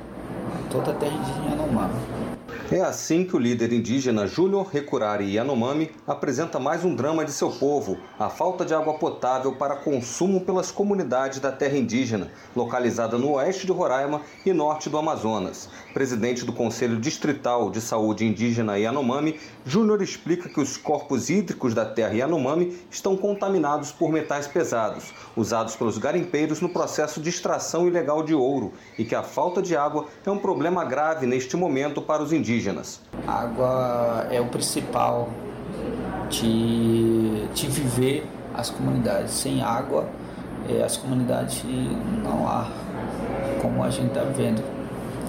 Toda a terra indígena Yanomami. É assim que o líder indígena Júnior Recurari Yanomami apresenta mais um drama de seu povo, a falta de água potável para consumo pelas comunidades da terra indígena, localizada no oeste de Roraima e norte do Amazonas. Presidente do Conselho Distrital de Saúde Indígena Yanomami, Júnior explica que os corpos hídricos da terra Yanomami estão contaminados por metais pesados, usados pelos garimpeiros no processo de extração ilegal de ouro, e que a falta de água é um problema grave neste momento para os indígenas indígenas. A água é o principal de, de viver as comunidades. Sem água, eh, as comunidades não há como a gente está vendo.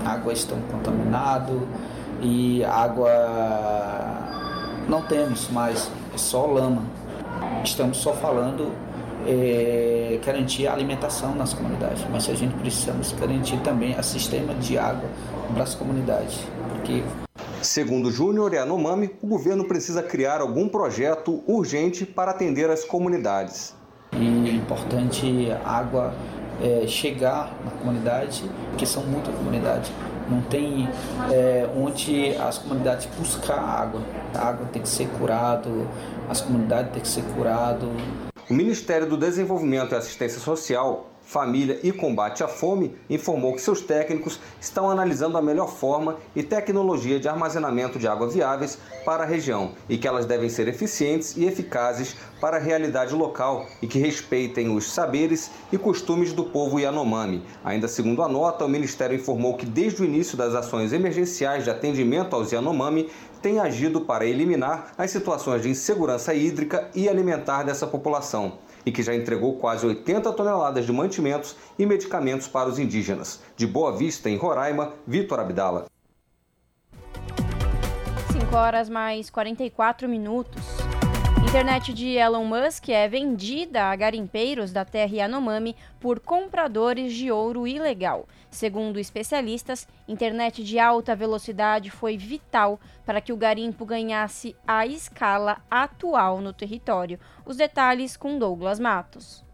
Água estão contaminado e água não temos mais, é só lama. Estamos só falando é, garantir a alimentação nas comunidades, mas a gente precisamos garantir também o sistema de água para as comunidades, porque Segundo Júnior Yanomami, o governo precisa criar algum projeto urgente para atender as comunidades. E é importante a água é, chegar na comunidade, porque são muitas comunidades. Não tem é, onde as comunidades buscar água. A água tem que ser curado, as comunidades têm que ser curado. O Ministério do Desenvolvimento e Assistência Social Família e Combate à Fome informou que seus técnicos estão analisando a melhor forma e tecnologia de armazenamento de água viáveis para a região e que elas devem ser eficientes e eficazes para a realidade local e que respeitem os saberes e costumes do povo Yanomami. Ainda segundo a nota, o Ministério informou que desde o início das ações emergenciais de atendimento aos Yanomami tem agido para eliminar as situações de insegurança hídrica e alimentar dessa população e que já entregou quase 80 toneladas de mantimentos e medicamentos para os indígenas. De Boa Vista, em Roraima, Vitor Abdala. 5 horas mais 44 minutos. Internet de Elon Musk é vendida a garimpeiros da terra Yanomami por compradores de ouro ilegal. Segundo especialistas, internet de alta velocidade foi vital para que o garimpo ganhasse a escala atual no território. Os detalhes com Douglas Matos.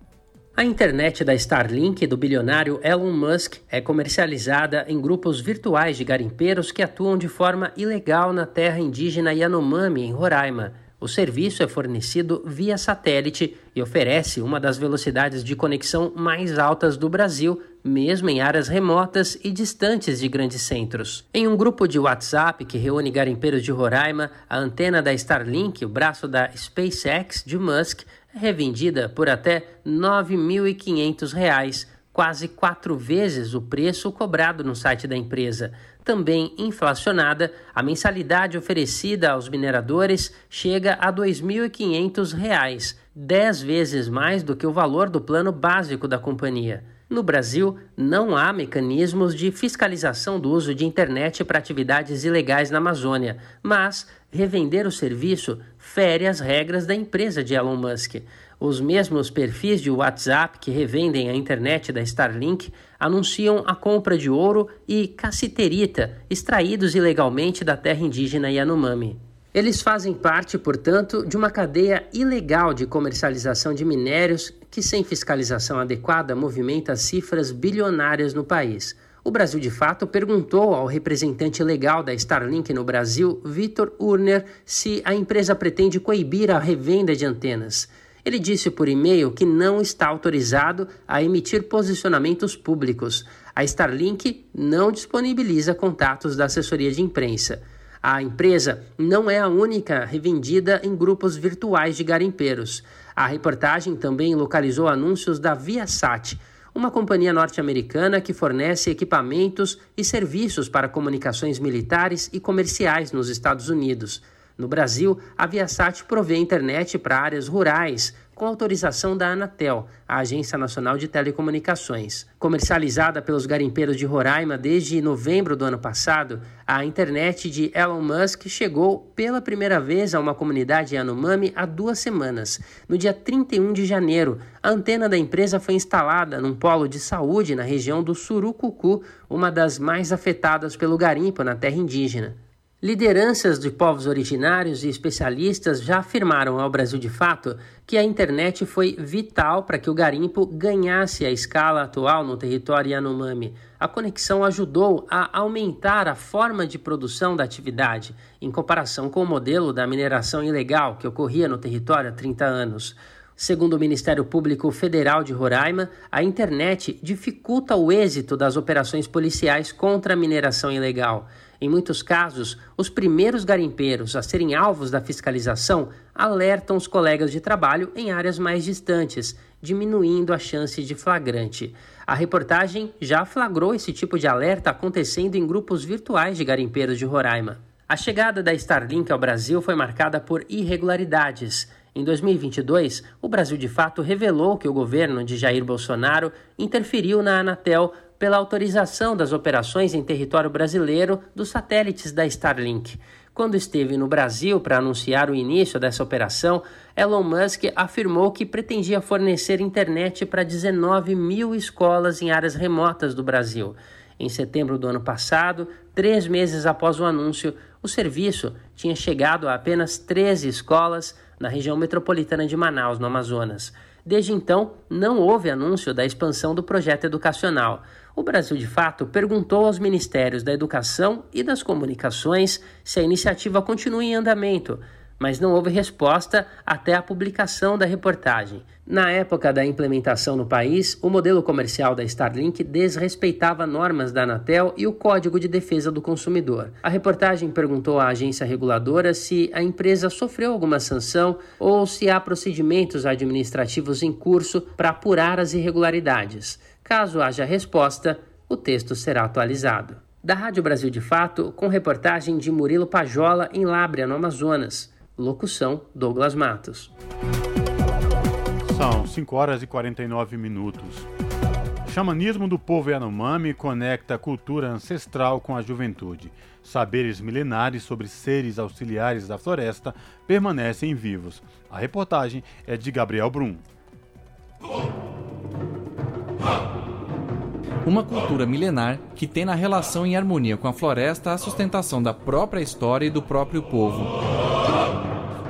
A internet da Starlink do bilionário Elon Musk é comercializada em grupos virtuais de garimpeiros que atuam de forma ilegal na terra indígena Yanomami, em Roraima. O serviço é fornecido via satélite e oferece uma das velocidades de conexão mais altas do Brasil, mesmo em áreas remotas e distantes de grandes centros. Em um grupo de WhatsApp que reúne garimpeiros de Roraima, a antena da Starlink, o braço da SpaceX de Musk, é revendida por até R$ 9.500 quase quatro vezes o preço cobrado no site da empresa. Também inflacionada, a mensalidade oferecida aos mineradores chega a R$ 2.500, dez vezes mais do que o valor do plano básico da companhia. No Brasil, não há mecanismos de fiscalização do uso de internet para atividades ilegais na Amazônia, mas revender o serviço fere as regras da empresa de Elon Musk. Os mesmos perfis de WhatsApp que revendem a internet da Starlink anunciam a compra de ouro e cassiterita extraídos ilegalmente da terra indígena Yanomami. Eles fazem parte, portanto, de uma cadeia ilegal de comercialização de minérios que, sem fiscalização adequada, movimenta cifras bilionárias no país. O Brasil de Fato perguntou ao representante legal da Starlink no Brasil, Vitor Urner, se a empresa pretende coibir a revenda de antenas. Ele disse por e-mail que não está autorizado a emitir posicionamentos públicos. A Starlink não disponibiliza contatos da assessoria de imprensa. A empresa não é a única revendida em grupos virtuais de garimpeiros. A reportagem também localizou anúncios da Viasat, uma companhia norte-americana que fornece equipamentos e serviços para comunicações militares e comerciais nos Estados Unidos. No Brasil, a Viasat provê internet para áreas rurais, com autorização da Anatel, a Agência Nacional de Telecomunicações. Comercializada pelos garimpeiros de Roraima desde novembro do ano passado, a internet de Elon Musk chegou pela primeira vez a uma comunidade Yanomami há duas semanas. No dia 31 de janeiro, a antena da empresa foi instalada num polo de saúde na região do Surucucu, uma das mais afetadas pelo garimpo na terra indígena. Lideranças de povos originários e especialistas já afirmaram ao Brasil de Fato que a internet foi vital para que o garimpo ganhasse a escala atual no território Yanomami. A conexão ajudou a aumentar a forma de produção da atividade, em comparação com o modelo da mineração ilegal que ocorria no território há 30 anos. Segundo o Ministério Público Federal de Roraima, a internet dificulta o êxito das operações policiais contra a mineração ilegal. Em muitos casos, os primeiros garimpeiros a serem alvos da fiscalização alertam os colegas de trabalho em áreas mais distantes, diminuindo a chance de flagrante. A reportagem já flagrou esse tipo de alerta acontecendo em grupos virtuais de garimpeiros de Roraima. A chegada da Starlink ao Brasil foi marcada por irregularidades. Em 2022, o Brasil de fato revelou que o governo de Jair Bolsonaro interferiu na Anatel pela autorização das operações em território brasileiro dos satélites da Starlink. Quando esteve no Brasil para anunciar o início dessa operação, Elon Musk afirmou que pretendia fornecer internet para 19 mil escolas em áreas remotas do Brasil. Em setembro do ano passado, três meses após o anúncio, o serviço tinha chegado a apenas 13 escolas na região metropolitana de Manaus, no Amazonas. Desde então, não houve anúncio da expansão do projeto educacional. O Brasil, de fato, perguntou aos ministérios da Educação e das Comunicações se a iniciativa continua em andamento, mas não houve resposta até a publicação da reportagem. Na época da implementação no país, o modelo comercial da Starlink desrespeitava normas da Anatel e o Código de Defesa do Consumidor. A reportagem perguntou à agência reguladora se a empresa sofreu alguma sanção ou se há procedimentos administrativos em curso para apurar as irregularidades. Caso haja resposta, o texto será atualizado. Da Rádio Brasil de Fato, com reportagem de Murilo Pajola em Lábrea, no Amazonas. Locução: Douglas Matos. São 5 horas e 49 minutos. Xamanismo do povo Yanomami conecta a cultura ancestral com a juventude. Saberes milenares sobre seres auxiliares da floresta permanecem vivos. A reportagem é de Gabriel Brum. Uma cultura milenar que tem na relação em harmonia com a floresta a sustentação da própria história e do próprio povo.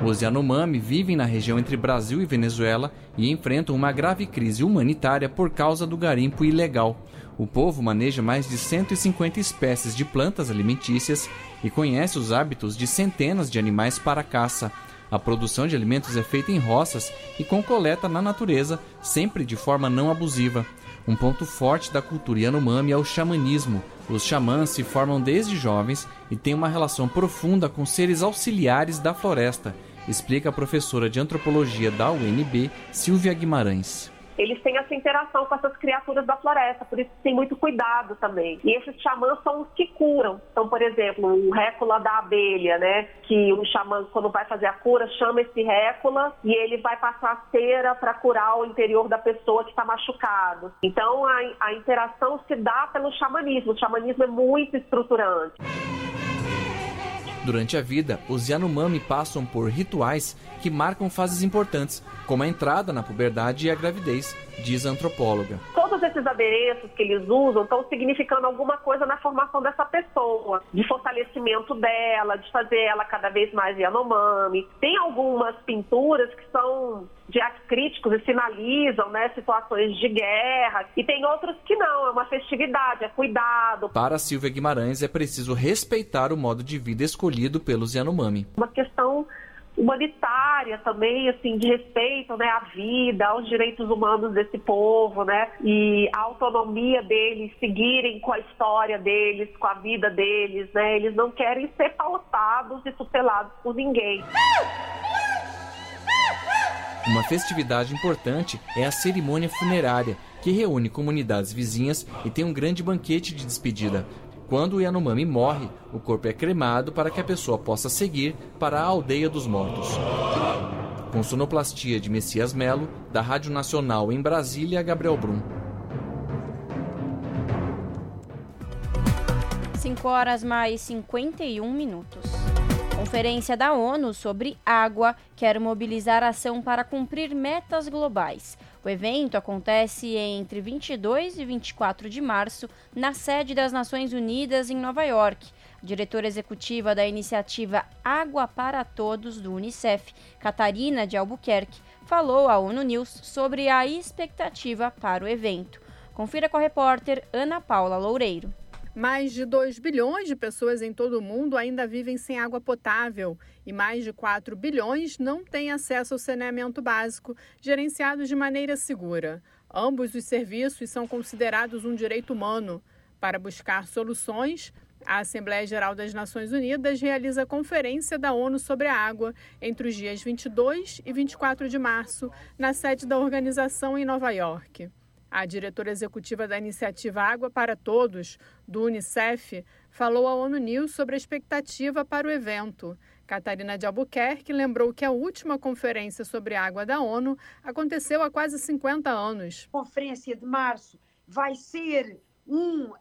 Os Yanomami vivem na região entre Brasil e Venezuela e enfrentam uma grave crise humanitária por causa do garimpo ilegal. O povo maneja mais de 150 espécies de plantas alimentícias e conhece os hábitos de centenas de animais para caça. A produção de alimentos é feita em roças e com coleta na natureza, sempre de forma não abusiva. Um ponto forte da cultura Yanomami é o xamanismo. Os xamãs se formam desde jovens e têm uma relação profunda com seres auxiliares da floresta explica a professora de antropologia da UNB, Silvia Guimarães eles têm essa interação com essas criaturas da floresta, por isso tem muito cuidado também. E esses xamãs são os que curam. Então, por exemplo, o récula da abelha, né? Que o xamã, quando vai fazer a cura, chama esse récula e ele vai passar cera para curar o interior da pessoa que está machucado. Então, a, a interação se dá pelo xamanismo. O xamanismo é muito estruturante. Durante a vida, os Yanomami passam por rituais que marcam fases importantes, como a entrada na puberdade e a gravidez, diz a antropóloga. Todos esses adereços que eles usam estão significando alguma coisa na formação dessa pessoa, de fortalecimento dela, de fazer ela cada vez mais Yanomami. Tem algumas pinturas que são de atos críticos e sinalizam né, situações de guerra. E tem outros que não, é uma festividade, é cuidado. Para Silvia Guimarães, é preciso respeitar o modo de vida escolhido pelos Yanomami. Uma questão humanitária também, assim, de respeito, né, à vida, aos direitos humanos desse povo, né, e a autonomia deles, seguirem com a história deles, com a vida deles, né, eles não querem ser pautados e tutelados por ninguém. Uma festividade importante é a cerimônia funerária, que reúne comunidades vizinhas e tem um grande banquete de despedida. Quando o Yanomami morre, o corpo é cremado para que a pessoa possa seguir para a aldeia dos mortos. Com sonoplastia de Messias Melo, da Rádio Nacional em Brasília, Gabriel Brum. 5 horas mais 51 minutos. Conferência da ONU sobre água quer mobilizar ação para cumprir metas globais. O evento acontece entre 22 e 24 de março na sede das Nações Unidas em Nova York. A diretora executiva da iniciativa Água para Todos do Unicef, Catarina de Albuquerque, falou à ONU News sobre a expectativa para o evento. Confira com a repórter Ana Paula Loureiro. Mais de 2 bilhões de pessoas em todo o mundo ainda vivem sem água potável e mais de 4 bilhões não têm acesso ao saneamento básico, gerenciado de maneira segura. Ambos os serviços são considerados um direito humano. Para buscar soluções, a Assembleia Geral das Nações Unidas realiza a Conferência da ONU sobre a Água entre os dias 22 e 24 de março, na sede da organização em Nova York. A diretora executiva da iniciativa Água para Todos, do Unicef, falou à ONU News sobre a expectativa para o evento. Catarina de Albuquerque lembrou que a última conferência sobre água da ONU aconteceu há quase 50 anos. A conferência de março vai ser um, uh,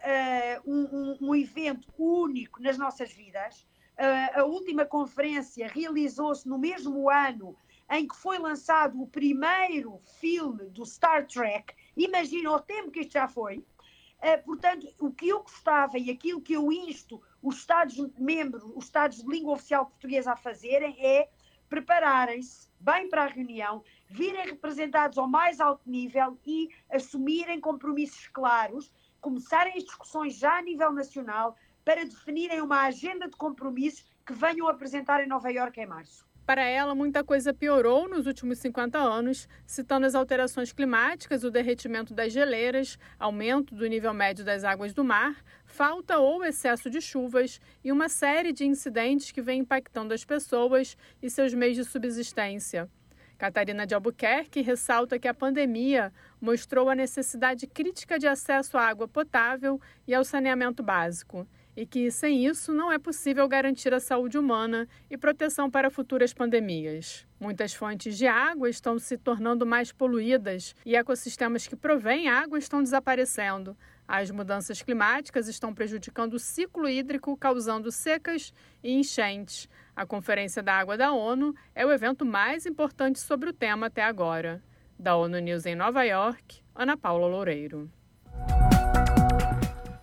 um, um, evento único nas nossas vidas. Uh, a última conferência realizou-se no mesmo ano em que foi lançado o primeiro filme do Star Trek, Imagina o tempo que isto já foi. Uh, portanto, o que eu gostava e aquilo que eu insto os Estados-membros, os Estados de língua oficial portuguesa a fazerem é prepararem-se bem para a reunião, virem representados ao mais alto nível e assumirem compromissos claros, começarem as discussões já a nível nacional para definirem uma agenda de compromissos que venham apresentar em Nova Iorque em março. Para ela, muita coisa piorou nos últimos 50 anos, citando as alterações climáticas, o derretimento das geleiras, aumento do nível médio das águas do mar, falta ou excesso de chuvas e uma série de incidentes que vêm impactando as pessoas e seus meios de subsistência. Catarina de Albuquerque ressalta que a pandemia mostrou a necessidade crítica de acesso à água potável e ao saneamento básico e que, sem isso, não é possível garantir a saúde humana e proteção para futuras pandemias. Muitas fontes de água estão se tornando mais poluídas e ecossistemas que provêm água estão desaparecendo. As mudanças climáticas estão prejudicando o ciclo hídrico, causando secas e enchentes. A Conferência da Água da ONU é o evento mais importante sobre o tema até agora. Da ONU News em Nova York, Ana Paula Loureiro.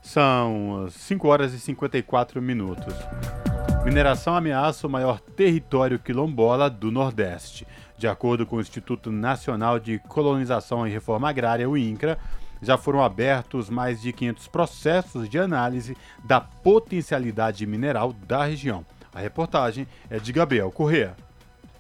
São 5 horas e 54 minutos. Mineração ameaça o maior território quilombola do Nordeste. De acordo com o Instituto Nacional de Colonização e Reforma Agrária, o INCRA, já foram abertos mais de 500 processos de análise da potencialidade mineral da região. A reportagem é de Gabriel Correa.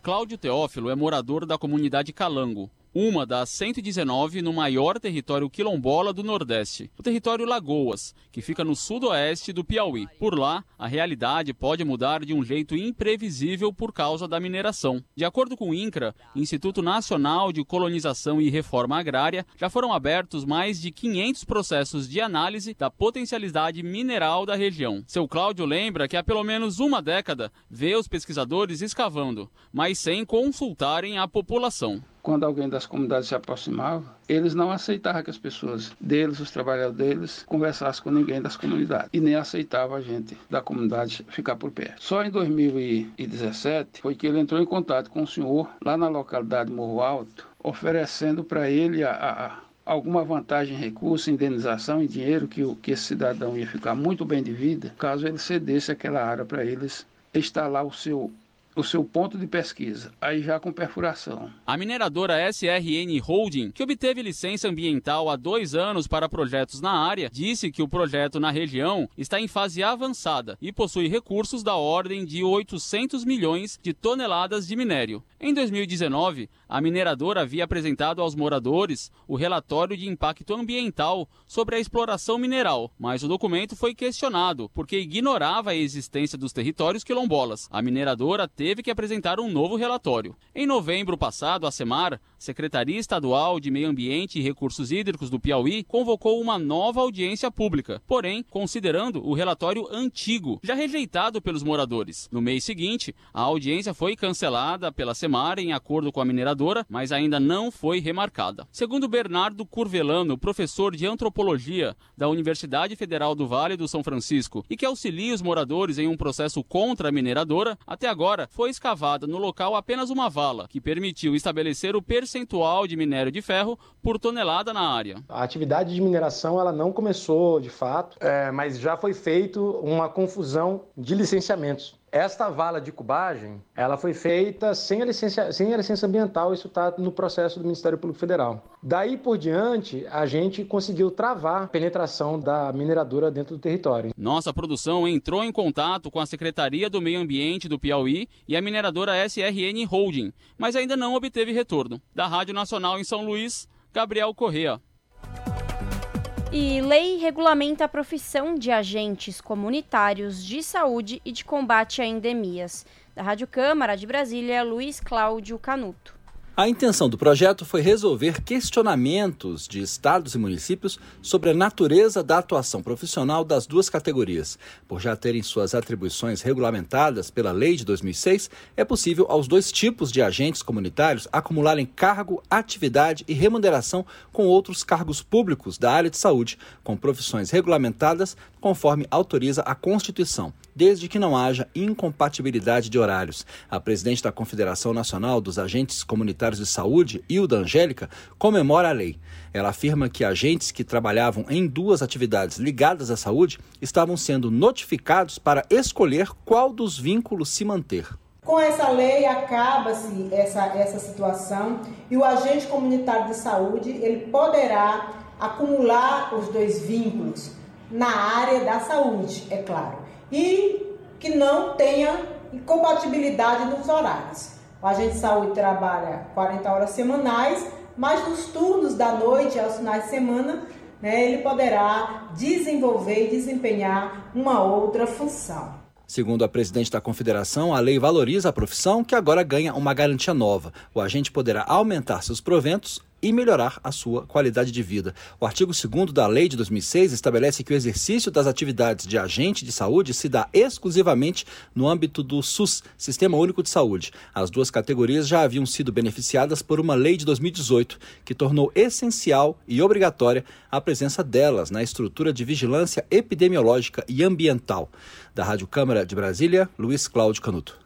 Cláudio Teófilo é morador da comunidade Calango, uma das 119 no maior território quilombola do Nordeste, o território Lagoas, que fica no sudoeste do Piauí. Por lá, a realidade pode mudar de um jeito imprevisível por causa da mineração. De acordo com o INCRA, Instituto Nacional de Colonização e Reforma Agrária, já foram abertos mais de 500 processos de análise da potencialidade mineral da região. Seu Cláudio lembra que há pelo menos uma década vê os pesquisadores escavando, mas sem consultarem a população quando alguém das comunidades se aproximava, eles não aceitavam que as pessoas deles, os trabalhadores deles, conversassem com ninguém das comunidades e nem aceitava a gente da comunidade ficar por perto. Só em 2017 foi que ele entrou em contato com o senhor lá na localidade Morro Alto, oferecendo para ele a, a alguma vantagem em recurso, indenização em dinheiro que, que esse cidadão ia ficar muito bem de vida, caso ele cedesse aquela área para eles instalar o seu o seu ponto de pesquisa, aí já com perfuração. A mineradora SRN Holding, que obteve licença ambiental há dois anos para projetos na área, disse que o projeto na região está em fase avançada e possui recursos da ordem de 800 milhões de toneladas de minério. Em 2019, a mineradora havia apresentado aos moradores o relatório de impacto ambiental sobre a exploração mineral, mas o documento foi questionado porque ignorava a existência dos territórios quilombolas. A mineradora teve que apresentar um novo relatório. Em novembro passado, a SEMAR, Secretaria Estadual de Meio Ambiente e Recursos Hídricos do Piauí, convocou uma nova audiência pública, porém, considerando o relatório antigo, já rejeitado pelos moradores. No mês seguinte, a audiência foi cancelada pela SEMAR em acordo com a mineradora mas ainda não foi remarcada. Segundo Bernardo Curvelano, professor de antropologia da Universidade Federal do Vale do São Francisco e que auxilia os moradores em um processo contra a mineradora, até agora foi escavada no local apenas uma vala, que permitiu estabelecer o percentual de minério de ferro por tonelada na área. A atividade de mineração ela não começou de fato, é, mas já foi feito uma confusão de licenciamentos. Esta vala de cubagem, ela foi feita sem a licença, sem a licença ambiental, isso está no processo do Ministério Público Federal. Daí por diante, a gente conseguiu travar a penetração da mineradora dentro do território. Nossa produção entrou em contato com a Secretaria do Meio Ambiente do Piauí e a mineradora SRN Holding, mas ainda não obteve retorno. Da Rádio Nacional em São Luís, Gabriel Correa. E lei regulamenta a profissão de agentes comunitários de saúde e de combate a endemias. Da Rádio Câmara de Brasília, Luiz Cláudio Canuto. A intenção do projeto foi resolver questionamentos de estados e municípios sobre a natureza da atuação profissional das duas categorias. Por já terem suas atribuições regulamentadas pela Lei de 2006, é possível aos dois tipos de agentes comunitários acumularem cargo, atividade e remuneração com outros cargos públicos da área de saúde, com profissões regulamentadas conforme autoriza a Constituição, desde que não haja incompatibilidade de horários. A presidente da Confederação Nacional dos Agentes Comunitários de Saúde, Hilda Angélica, comemora a lei. Ela afirma que agentes que trabalhavam em duas atividades ligadas à saúde estavam sendo notificados para escolher qual dos vínculos se manter. Com essa lei acaba-se essa, essa situação e o agente comunitário de saúde ele poderá acumular os dois vínculos na área da saúde, é claro, e que não tenha incompatibilidade nos horários. O agente de saúde trabalha 40 horas semanais, mas nos turnos da noite, aos finais de semana, né, ele poderá desenvolver e desempenhar uma outra função. Segundo a presidente da confederação, a lei valoriza a profissão que agora ganha uma garantia nova. O agente poderá aumentar seus proventos e melhorar a sua qualidade de vida. O artigo 2 da Lei de 2006 estabelece que o exercício das atividades de agente de saúde se dá exclusivamente no âmbito do SUS, Sistema Único de Saúde. As duas categorias já haviam sido beneficiadas por uma lei de 2018 que tornou essencial e obrigatória a presença delas na estrutura de vigilância epidemiológica e ambiental. Da Rádio Câmara de Brasília, Luiz Cláudio Canuto.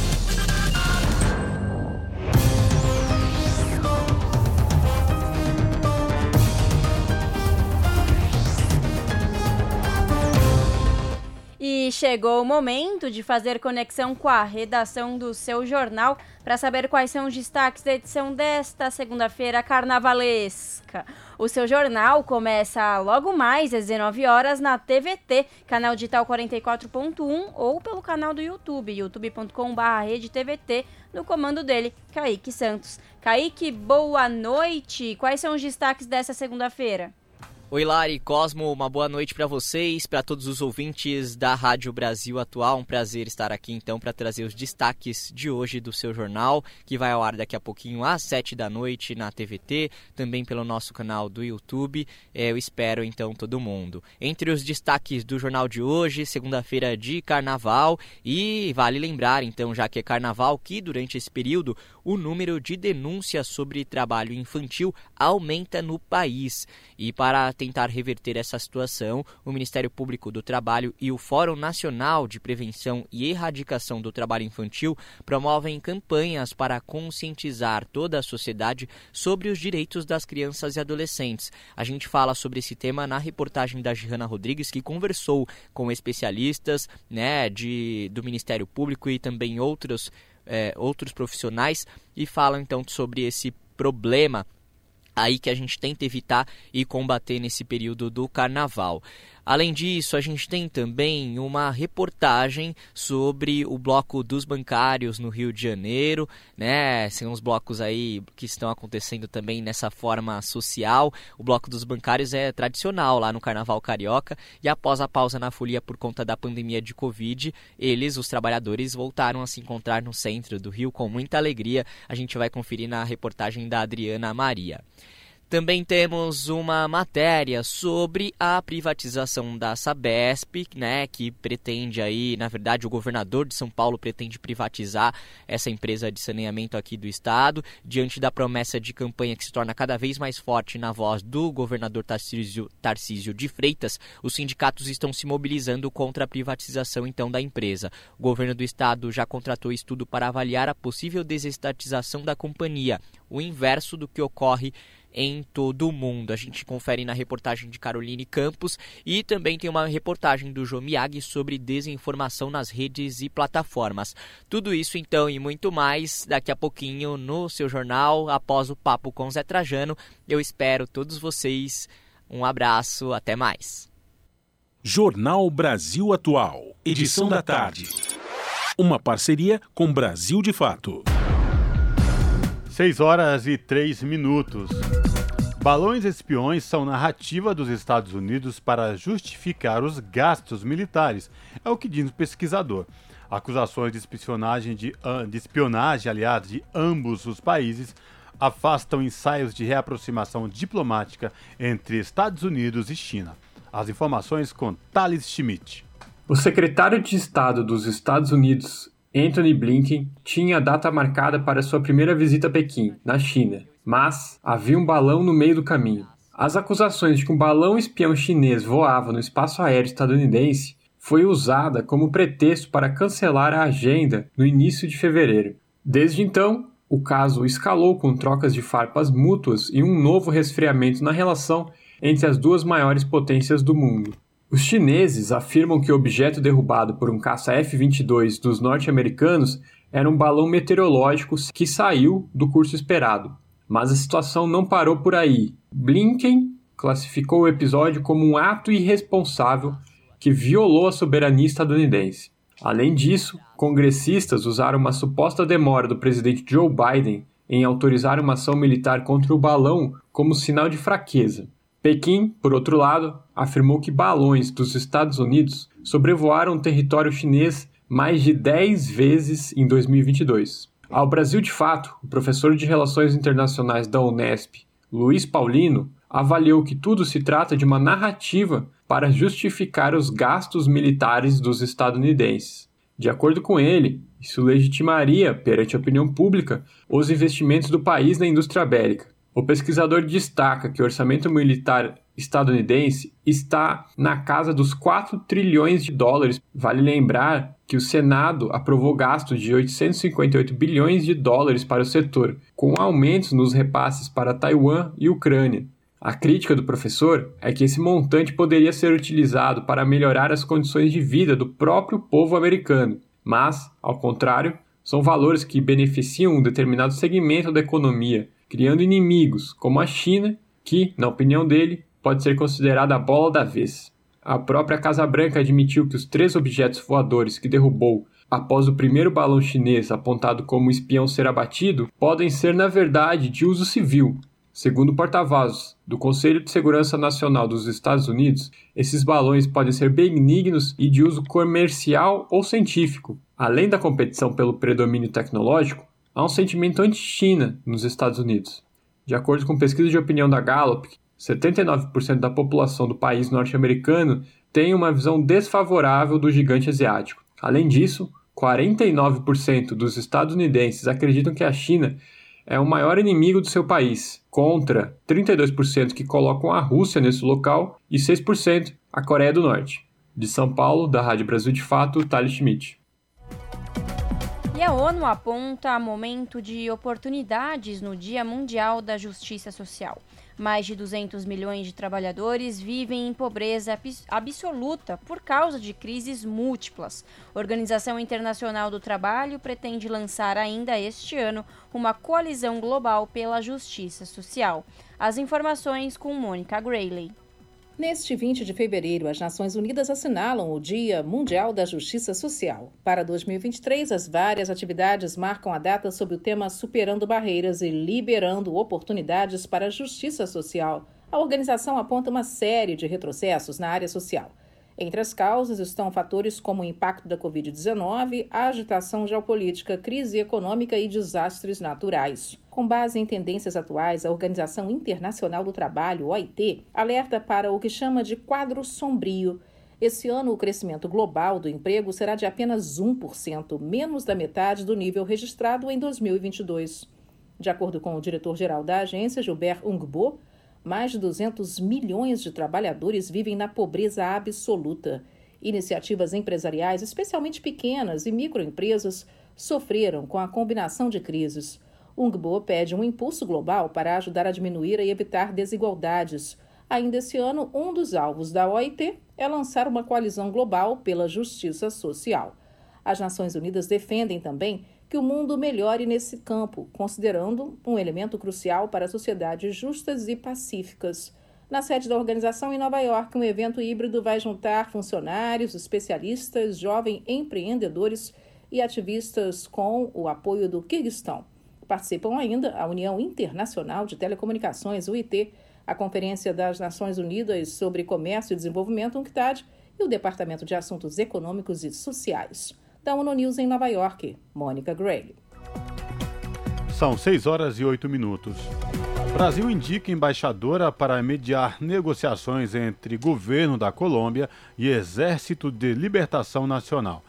chegou o momento de fazer conexão com a redação do seu jornal para saber quais são os destaques da edição desta segunda-feira carnavalesca. O seu jornal começa logo mais às 19 horas na TVT, canal digital 44.1 ou pelo canal do YouTube, youtube.com/redetvt, no comando dele, Kaique Santos. Kaique, boa noite. Quais são os destaques dessa segunda-feira? Oi, Lari, Cosmo, uma boa noite para vocês, para todos os ouvintes da Rádio Brasil Atual. Um prazer estar aqui então para trazer os destaques de hoje do seu jornal, que vai ao ar daqui a pouquinho às 7 da noite na TVT, também pelo nosso canal do YouTube. É, eu espero então todo mundo. Entre os destaques do jornal de hoje, segunda-feira de carnaval, e vale lembrar então, já que é carnaval, que durante esse período o número de denúncias sobre trabalho infantil aumenta no país. E para tentar reverter essa situação, o Ministério Público do Trabalho e o Fórum Nacional de Prevenção e Erradicação do Trabalho Infantil promovem campanhas para conscientizar toda a sociedade sobre os direitos das crianças e adolescentes. A gente fala sobre esse tema na reportagem da Giana Rodrigues, que conversou com especialistas né, de, do Ministério Público e também outros, é, outros profissionais e falam então sobre esse problema aí que a gente tenta evitar e combater nesse período do carnaval. Além disso, a gente tem também uma reportagem sobre o bloco dos bancários no Rio de Janeiro, né? São os blocos aí que estão acontecendo também nessa forma social. O bloco dos bancários é tradicional lá no Carnaval Carioca e após a pausa na folia por conta da pandemia de Covid, eles, os trabalhadores, voltaram a se encontrar no centro do Rio com muita alegria. A gente vai conferir na reportagem da Adriana Maria. Também temos uma matéria sobre a privatização da Sabesp, né, que pretende aí, na verdade, o governador de São Paulo pretende privatizar essa empresa de saneamento aqui do estado, diante da promessa de campanha que se torna cada vez mais forte na voz do governador Tarcísio, Tarcísio de Freitas, os sindicatos estão se mobilizando contra a privatização então da empresa. O governo do estado já contratou estudo para avaliar a possível desestatização da companhia, o inverso do que ocorre em todo o mundo. A gente confere na reportagem de Caroline Campos e também tem uma reportagem do João Miyagi sobre desinformação nas redes e plataformas. Tudo isso então e muito mais daqui a pouquinho no seu jornal após o papo com Zé Trajano. Eu espero todos vocês. Um abraço, até mais. Jornal Brasil Atual, edição da tarde. Uma parceria com Brasil de Fato. 6 horas e 3 minutos. Balões espiões são narrativa dos Estados Unidos para justificar os gastos militares, é o que diz o pesquisador. Acusações de espionagem, de, de espionagem aliás, de ambos os países afastam ensaios de reaproximação diplomática entre Estados Unidos e China. As informações com Thales Schmidt. O secretário de Estado dos Estados Unidos, Anthony Blinken tinha a data marcada para sua primeira visita a Pequim, na China, mas havia um balão no meio do caminho. As acusações de que um balão espião chinês voava no espaço aéreo estadunidense foi usada como pretexto para cancelar a agenda no início de fevereiro. Desde então, o caso escalou com trocas de farpas mútuas e um novo resfriamento na relação entre as duas maiores potências do mundo. Os chineses afirmam que o objeto derrubado por um caça F-22 dos norte-americanos era um balão meteorológico que saiu do curso esperado. Mas a situação não parou por aí. Blinken classificou o episódio como um ato irresponsável que violou a soberania estadunidense. Além disso, congressistas usaram uma suposta demora do presidente Joe Biden em autorizar uma ação militar contra o balão como sinal de fraqueza. Pequim, por outro lado, afirmou que balões dos Estados Unidos sobrevoaram o território chinês mais de 10 vezes em 2022. Ao Brasil de Fato, o professor de Relações Internacionais da Unesp, Luiz Paulino, avaliou que tudo se trata de uma narrativa para justificar os gastos militares dos estadunidenses. De acordo com ele, isso legitimaria, perante a opinião pública, os investimentos do país na indústria bélica. O pesquisador destaca que o orçamento militar estadunidense está na casa dos 4 trilhões de dólares. Vale lembrar que o Senado aprovou gastos de 858 bilhões de dólares para o setor, com aumentos nos repasses para Taiwan e Ucrânia. A crítica do professor é que esse montante poderia ser utilizado para melhorar as condições de vida do próprio povo americano, mas, ao contrário, são valores que beneficiam um determinado segmento da economia, criando inimigos, como a China, que, na opinião dele, pode ser considerada a bola da vez. A própria Casa Branca admitiu que os três objetos voadores que derrubou após o primeiro balão chinês apontado como espião ser abatido podem ser, na verdade, de uso civil Segundo o porta-vozes do Conselho de Segurança Nacional dos Estados Unidos, esses balões podem ser benignos e de uso comercial ou científico. Além da competição pelo predomínio tecnológico, há um sentimento anti-China nos Estados Unidos. De acordo com pesquisa de opinião da Gallup, 79% da população do país norte-americano tem uma visão desfavorável do gigante asiático. Além disso, 49% dos estadunidenses acreditam que a China é o maior inimigo do seu país, contra 32% que colocam a Rússia nesse local e 6% a Coreia do Norte. De São Paulo, da Rádio Brasil de Fato, Thales Schmidt. E a ONU aponta momento de oportunidades no Dia Mundial da Justiça Social. Mais de 200 milhões de trabalhadores vivem em pobreza absoluta por causa de crises múltiplas. A Organização Internacional do Trabalho pretende lançar ainda este ano uma coalizão global pela justiça social. As informações com Mônica Grayley. Neste 20 de fevereiro, as Nações Unidas assinalam o Dia Mundial da Justiça Social. Para 2023, as várias atividades marcam a data sob o tema Superando Barreiras e Liberando Oportunidades para a Justiça Social. A organização aponta uma série de retrocessos na área social. Entre as causas estão fatores como o impacto da Covid-19, a agitação geopolítica, crise econômica e desastres naturais. Com base em tendências atuais, a Organização Internacional do Trabalho, OIT, alerta para o que chama de quadro sombrio. Esse ano, o crescimento global do emprego será de apenas 1%, menos da metade do nível registrado em 2022. De acordo com o diretor-geral da agência, Gilbert Ungbo, mais de 200 milhões de trabalhadores vivem na pobreza absoluta. Iniciativas empresariais, especialmente pequenas e microempresas, sofreram com a combinação de crises. Ungbo pede um impulso global para ajudar a diminuir e evitar desigualdades. Ainda esse ano, um dos alvos da OIT é lançar uma coalizão global pela justiça social. As Nações Unidas defendem também que o mundo melhore nesse campo, considerando um elemento crucial para sociedades justas e pacíficas. Na sede da organização em Nova York, um evento híbrido vai juntar funcionários, especialistas, jovens empreendedores e ativistas com o apoio do Kirguistão. Participam ainda a União Internacional de Telecomunicações, UIT, a Conferência das Nações Unidas sobre Comércio e Desenvolvimento, UNCTAD, e o Departamento de Assuntos Econômicos e Sociais da ONU News em Nova York, Mônica Gray. São 6 horas e 8 minutos. Brasil indica embaixadora para mediar negociações entre governo da Colômbia e Exército de Libertação Nacional.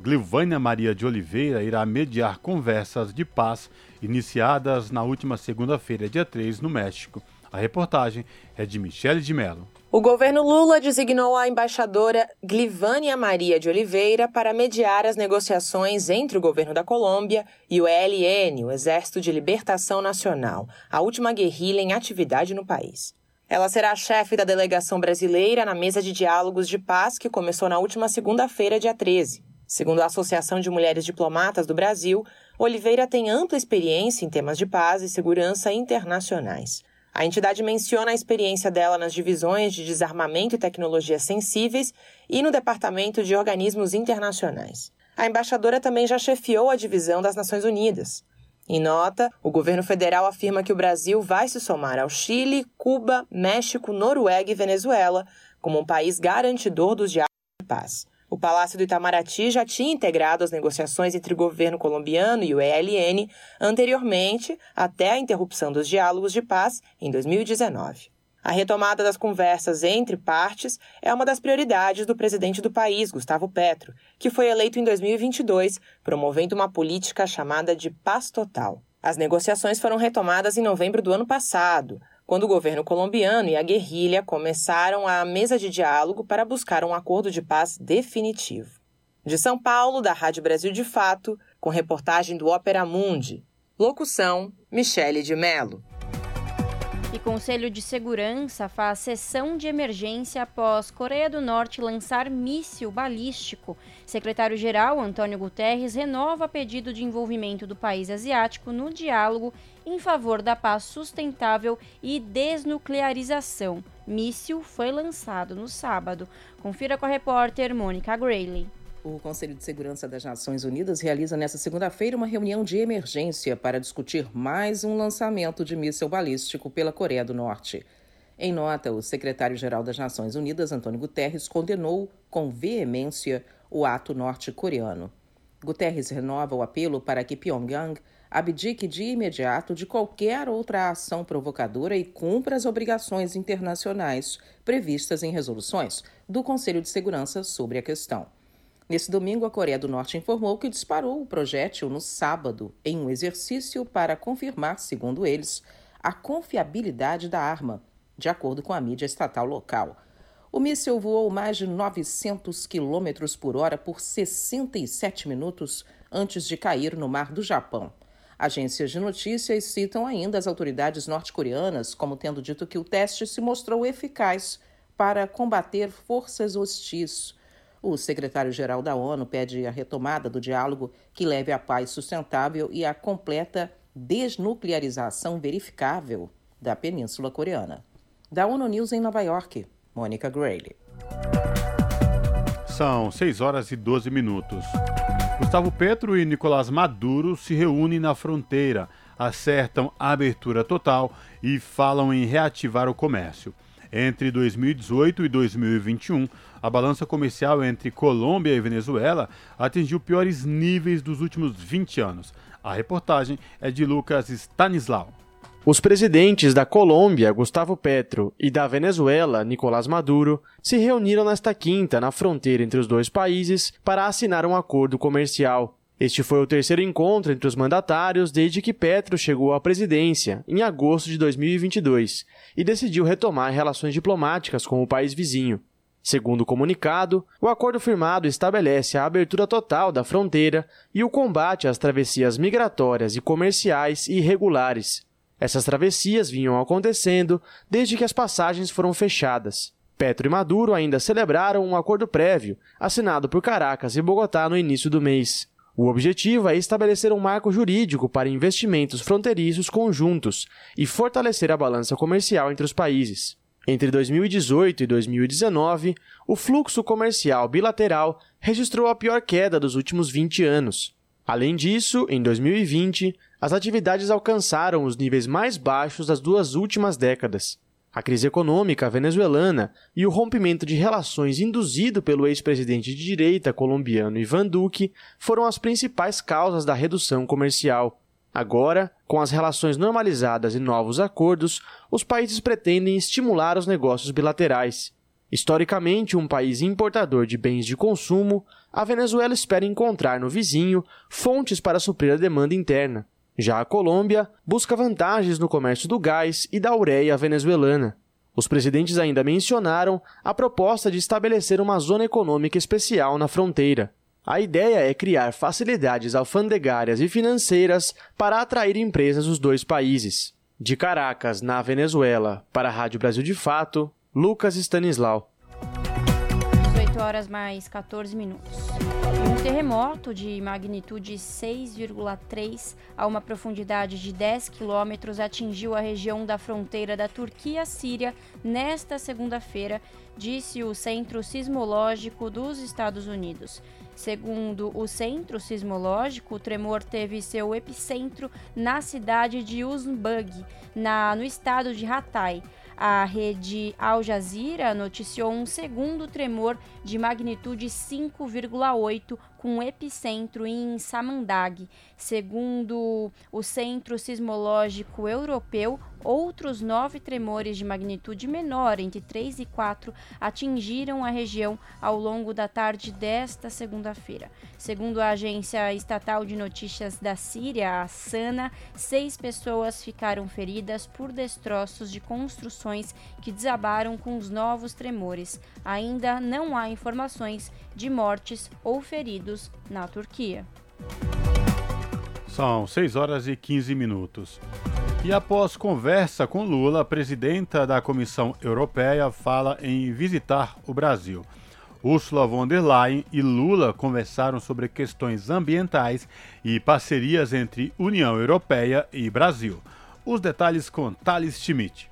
Glivânia Maria de Oliveira irá mediar conversas de paz iniciadas na última segunda-feira, dia 3, no México. A reportagem é de Michele de Mello. O governo Lula designou a embaixadora Glivânia Maria de Oliveira para mediar as negociações entre o governo da Colômbia e o ELN, o Exército de Libertação Nacional, a última guerrilha em atividade no país. Ela será a chefe da delegação brasileira na mesa de diálogos de paz que começou na última segunda-feira, dia 13. Segundo a Associação de Mulheres Diplomatas do Brasil, Oliveira tem ampla experiência em temas de paz e segurança internacionais. A entidade menciona a experiência dela nas divisões de desarmamento e tecnologias sensíveis e no Departamento de Organismos Internacionais. A embaixadora também já chefiou a divisão das Nações Unidas. Em nota, o governo federal afirma que o Brasil vai se somar ao Chile, Cuba, México, Noruega e Venezuela como um país garantidor dos diálogos de paz. O Palácio do Itamaraty já tinha integrado as negociações entre o governo colombiano e o ELN anteriormente, até a interrupção dos diálogos de paz em 2019. A retomada das conversas entre partes é uma das prioridades do presidente do país, Gustavo Petro, que foi eleito em 2022, promovendo uma política chamada de paz total. As negociações foram retomadas em novembro do ano passado, quando o governo colombiano e a guerrilha começaram a mesa de diálogo para buscar um acordo de paz definitivo. De São Paulo, da Rádio Brasil de Fato, com reportagem do Ópera Mundi. Locução: Michele de Mello. E Conselho de Segurança faz sessão de emergência após Coreia do Norte lançar míssil balístico. Secretário-geral Antônio Guterres renova pedido de envolvimento do país asiático no diálogo em favor da paz sustentável e desnuclearização. Míssil foi lançado no sábado. Confira com a repórter Mônica Grayley. O Conselho de Segurança das Nações Unidas realiza nesta segunda-feira uma reunião de emergência para discutir mais um lançamento de míssil balístico pela Coreia do Norte. Em nota, o secretário-geral das Nações Unidas, Antônio Guterres, condenou com veemência o ato norte-coreano. Guterres renova o apelo para que Pyongyang abdique de imediato de qualquer outra ação provocadora e cumpra as obrigações internacionais previstas em resoluções do Conselho de Segurança sobre a questão. Nesse domingo, a Coreia do Norte informou que disparou o projétil no sábado, em um exercício para confirmar, segundo eles, a confiabilidade da arma, de acordo com a mídia estatal local. O míssil voou mais de 900 km por hora por 67 minutos antes de cair no mar do Japão. Agências de notícias citam ainda as autoridades norte-coreanas como tendo dito que o teste se mostrou eficaz para combater forças hostis. O secretário-geral da ONU pede a retomada do diálogo que leve à paz sustentável e à completa desnuclearização verificável da Península Coreana. Da ONU News em Nova York, Mônica Grayley. São 6 horas e 12 minutos. Gustavo Petro e Nicolás Maduro se reúnem na fronteira, acertam a abertura total e falam em reativar o comércio. Entre 2018 e 2021, a balança comercial entre Colômbia e Venezuela atingiu piores níveis dos últimos 20 anos. A reportagem é de Lucas Stanislau. Os presidentes da Colômbia, Gustavo Petro, e da Venezuela, Nicolás Maduro, se reuniram nesta quinta na fronteira entre os dois países para assinar um acordo comercial. Este foi o terceiro encontro entre os mandatários desde que Petro chegou à presidência, em agosto de 2022, e decidiu retomar relações diplomáticas com o país vizinho. Segundo o comunicado, o acordo firmado estabelece a abertura total da fronteira e o combate às travessias migratórias e comerciais irregulares, essas travessias vinham acontecendo desde que as passagens foram fechadas. Petro e Maduro ainda celebraram um acordo prévio, assinado por Caracas e Bogotá no início do mês. O objetivo é estabelecer um marco jurídico para investimentos fronteiriços conjuntos e fortalecer a balança comercial entre os países. Entre 2018 e 2019, o fluxo comercial bilateral registrou a pior queda dos últimos 20 anos. Além disso, em 2020, as atividades alcançaram os níveis mais baixos das duas últimas décadas. A crise econômica venezuelana e o rompimento de relações induzido pelo ex-presidente de direita colombiano Ivan Duque foram as principais causas da redução comercial. Agora, com as relações normalizadas e novos acordos, os países pretendem estimular os negócios bilaterais. Historicamente um país importador de bens de consumo, a Venezuela espera encontrar no vizinho fontes para suprir a demanda interna. Já a Colômbia busca vantagens no comércio do gás e da ureia venezuelana. Os presidentes ainda mencionaram a proposta de estabelecer uma zona econômica especial na fronteira. A ideia é criar facilidades alfandegárias e financeiras para atrair empresas dos dois países. De Caracas, na Venezuela, para a Rádio Brasil de Fato, Lucas Stanislau. 18 horas mais 14 minutos. Um terremoto de magnitude 6,3 a uma profundidade de 10 quilômetros atingiu a região da fronteira da Turquia-Síria nesta segunda-feira, disse o Centro Sismológico dos Estados Unidos. Segundo o Centro Sismológico, o tremor teve seu epicentro na cidade de Uzbug, na, no estado de Hatay. A rede Al Jazeera noticiou um segundo tremor de magnitude 5,8 com epicentro em Samandag. Segundo o Centro Sismológico Europeu, outros nove tremores de magnitude menor, entre 3 e 4, atingiram a região ao longo da tarde desta segunda-feira. Segundo a agência estatal de notícias da Síria, a SANA, seis pessoas ficaram feridas por destroços de construções que desabaram com os novos tremores. Ainda não há informações de mortes ou feridos na Turquia. São 6 horas e 15 minutos. E após conversa com Lula, a presidenta da Comissão Europeia fala em visitar o Brasil. Ursula von der Leyen e Lula conversaram sobre questões ambientais e parcerias entre União Europeia e Brasil. Os detalhes com Thales Schmidt.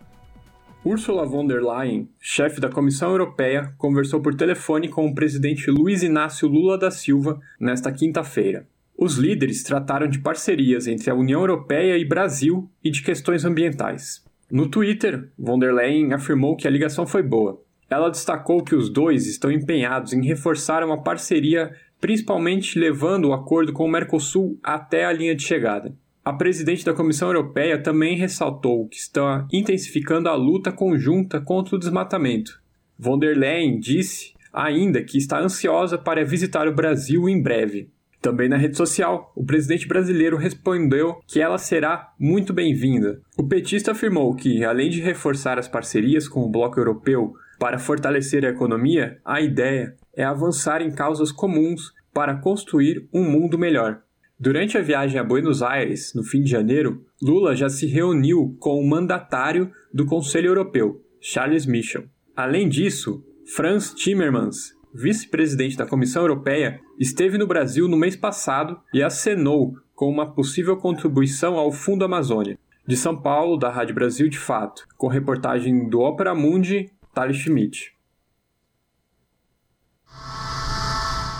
Ursula von der Leyen, chefe da Comissão Europeia, conversou por telefone com o presidente Luiz Inácio Lula da Silva nesta quinta-feira. Os líderes trataram de parcerias entre a União Europeia e Brasil e de questões ambientais. No Twitter, von der Leyen afirmou que a ligação foi boa. Ela destacou que os dois estão empenhados em reforçar uma parceria, principalmente levando o acordo com o Mercosul até a linha de chegada. A presidente da Comissão Europeia também ressaltou que está intensificando a luta conjunta contra o desmatamento. Von der Leyen disse ainda que está ansiosa para visitar o Brasil em breve. Também na rede social, o presidente brasileiro respondeu que ela será muito bem-vinda. O petista afirmou que, além de reforçar as parcerias com o bloco europeu para fortalecer a economia, a ideia é avançar em causas comuns para construir um mundo melhor. Durante a viagem a Buenos Aires, no fim de janeiro, Lula já se reuniu com o mandatário do Conselho Europeu, Charles Michel. Além disso, Franz Timmermans, vice-presidente da Comissão Europeia, esteve no Brasil no mês passado e acenou com uma possível contribuição ao Fundo Amazônia. De São Paulo, da Rádio Brasil de Fato, com reportagem do Opera Mundi, Thales Schmidt.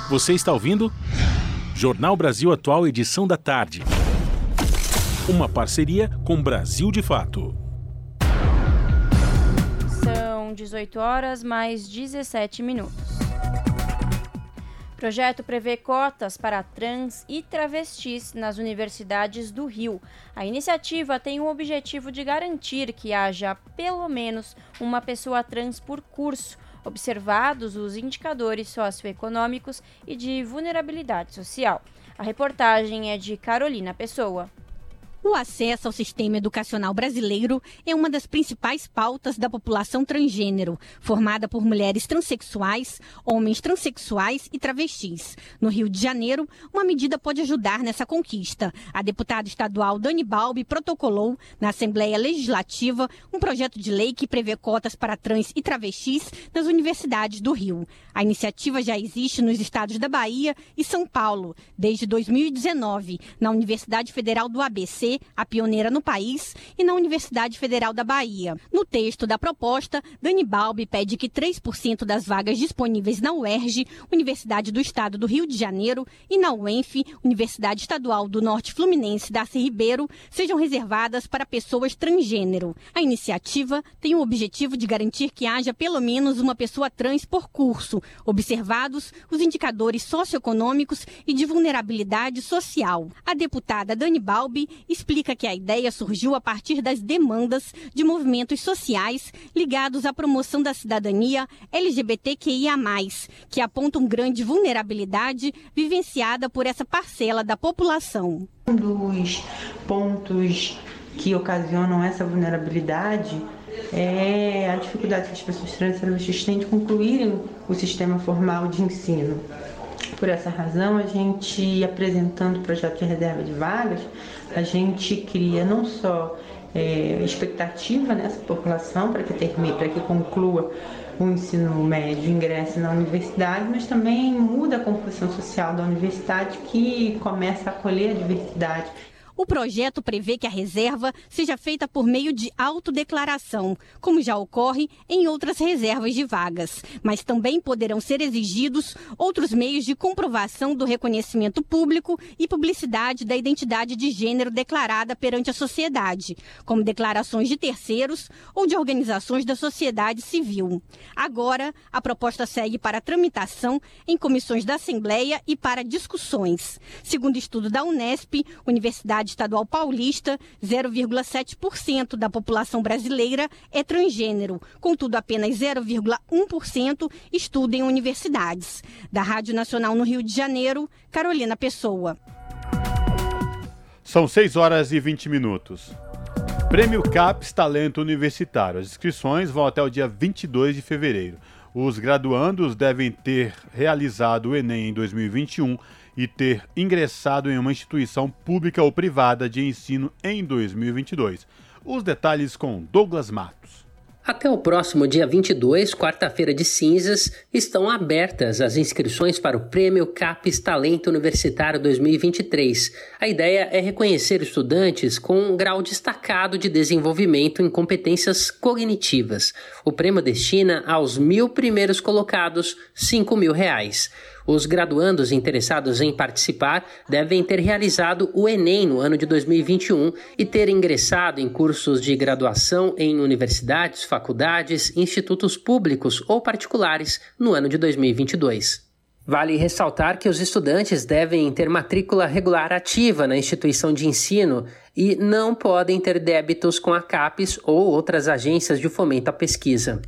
Você está ouvindo? Jornal Brasil Atual, edição da tarde. Uma parceria com Brasil de Fato. São 18 horas mais 17 minutos. Projeto prevê cotas para trans e travestis nas universidades do Rio. A iniciativa tem o objetivo de garantir que haja pelo menos uma pessoa trans por curso observados os indicadores socioeconômicos e de vulnerabilidade social. A reportagem é de Carolina Pessoa. O acesso ao sistema educacional brasileiro é uma das principais pautas da população transgênero, formada por mulheres transexuais, homens transexuais e travestis. No Rio de Janeiro, uma medida pode ajudar nessa conquista. A deputada estadual Dani Balbi protocolou na Assembleia Legislativa um projeto de lei que prevê cotas para trans e travestis nas universidades do Rio. A iniciativa já existe nos estados da Bahia e São Paulo desde 2019, na Universidade Federal do ABC a pioneira no país, e na Universidade Federal da Bahia. No texto da proposta, Dani Balbi pede que 3% das vagas disponíveis na UERJ, Universidade do Estado do Rio de Janeiro, e na UENF, Universidade Estadual do Norte Fluminense Darcy Ribeiro, sejam reservadas para pessoas transgênero. A iniciativa tem o objetivo de garantir que haja pelo menos uma pessoa trans por curso, observados os indicadores socioeconômicos e de vulnerabilidade social. A deputada Dani Balbi explica que a ideia surgiu a partir das demandas de movimentos sociais ligados à promoção da cidadania LGBTQIA, que apontam grande vulnerabilidade vivenciada por essa parcela da população. Um dos pontos que ocasionam essa vulnerabilidade é a dificuldade que as pessoas trans têm de concluírem o sistema formal de ensino. Por essa razão, a gente, apresentando o projeto de reserva de vagas, a gente cria não só é, expectativa nessa população para que termine, para que conclua o ensino médio, ingresse na universidade, mas também muda a composição social da universidade que começa a acolher a diversidade o projeto prevê que a reserva seja feita por meio de autodeclaração, como já ocorre em outras reservas de vagas, mas também poderão ser exigidos outros meios de comprovação do reconhecimento público e publicidade da identidade de gênero declarada perante a sociedade, como declarações de terceiros ou de organizações da sociedade civil. Agora, a proposta segue para tramitação em comissões da Assembleia e para discussões. Segundo estudo da Unesp, Universidade Universidade Estadual Paulista, 0,7% da população brasileira é transgênero. Contudo, apenas 0,1% estuda em universidades. Da Rádio Nacional no Rio de Janeiro, Carolina Pessoa. São 6 horas e 20 minutos. Prêmio CAPES Talento Universitário. As inscrições vão até o dia 22 de fevereiro. Os graduandos devem ter realizado o Enem em 2021 e ter ingressado em uma instituição pública ou privada de ensino em 2022. Os detalhes com Douglas Matos. Até o próximo dia 22, quarta-feira de cinzas, estão abertas as inscrições para o Prêmio CAPES Talento Universitário 2023. A ideia é reconhecer estudantes com um grau destacado de desenvolvimento em competências cognitivas. O prêmio destina aos mil primeiros colocados 5 mil reais. Os graduandos interessados em participar devem ter realizado o Enem no ano de 2021 e ter ingressado em cursos de graduação em universidades, faculdades, institutos públicos ou particulares no ano de 2022. Vale ressaltar que os estudantes devem ter matrícula regular ativa na instituição de ensino e não podem ter débitos com a CAPES ou outras agências de fomento à pesquisa.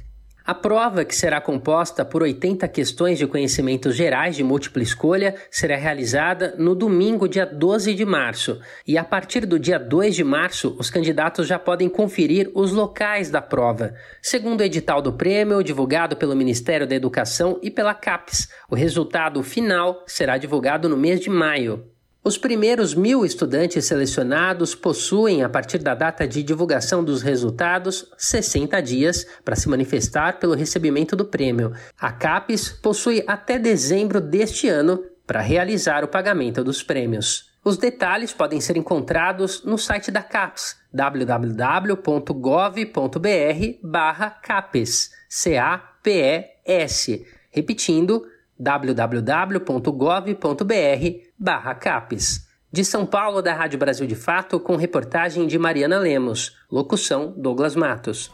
A prova, que será composta por 80 questões de conhecimentos gerais de múltipla escolha, será realizada no domingo, dia 12 de março. E a partir do dia 2 de março, os candidatos já podem conferir os locais da prova. Segundo o edital do prêmio, divulgado pelo Ministério da Educação e pela CAPES, o resultado final será divulgado no mês de maio. Os primeiros mil estudantes selecionados possuem, a partir da data de divulgação dos resultados, 60 dias para se manifestar pelo recebimento do prêmio. A CAPES possui até dezembro deste ano para realizar o pagamento dos prêmios. Os detalhes podem ser encontrados no site da CAPES, www.gov.br/capes, C-A-P-E-S. Repetindo, www.gov.br/capes. De São Paulo, da Rádio Brasil de Fato, com reportagem de Mariana Lemos. Locução: Douglas Matos.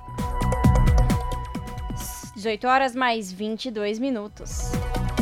18 horas mais 22 minutos.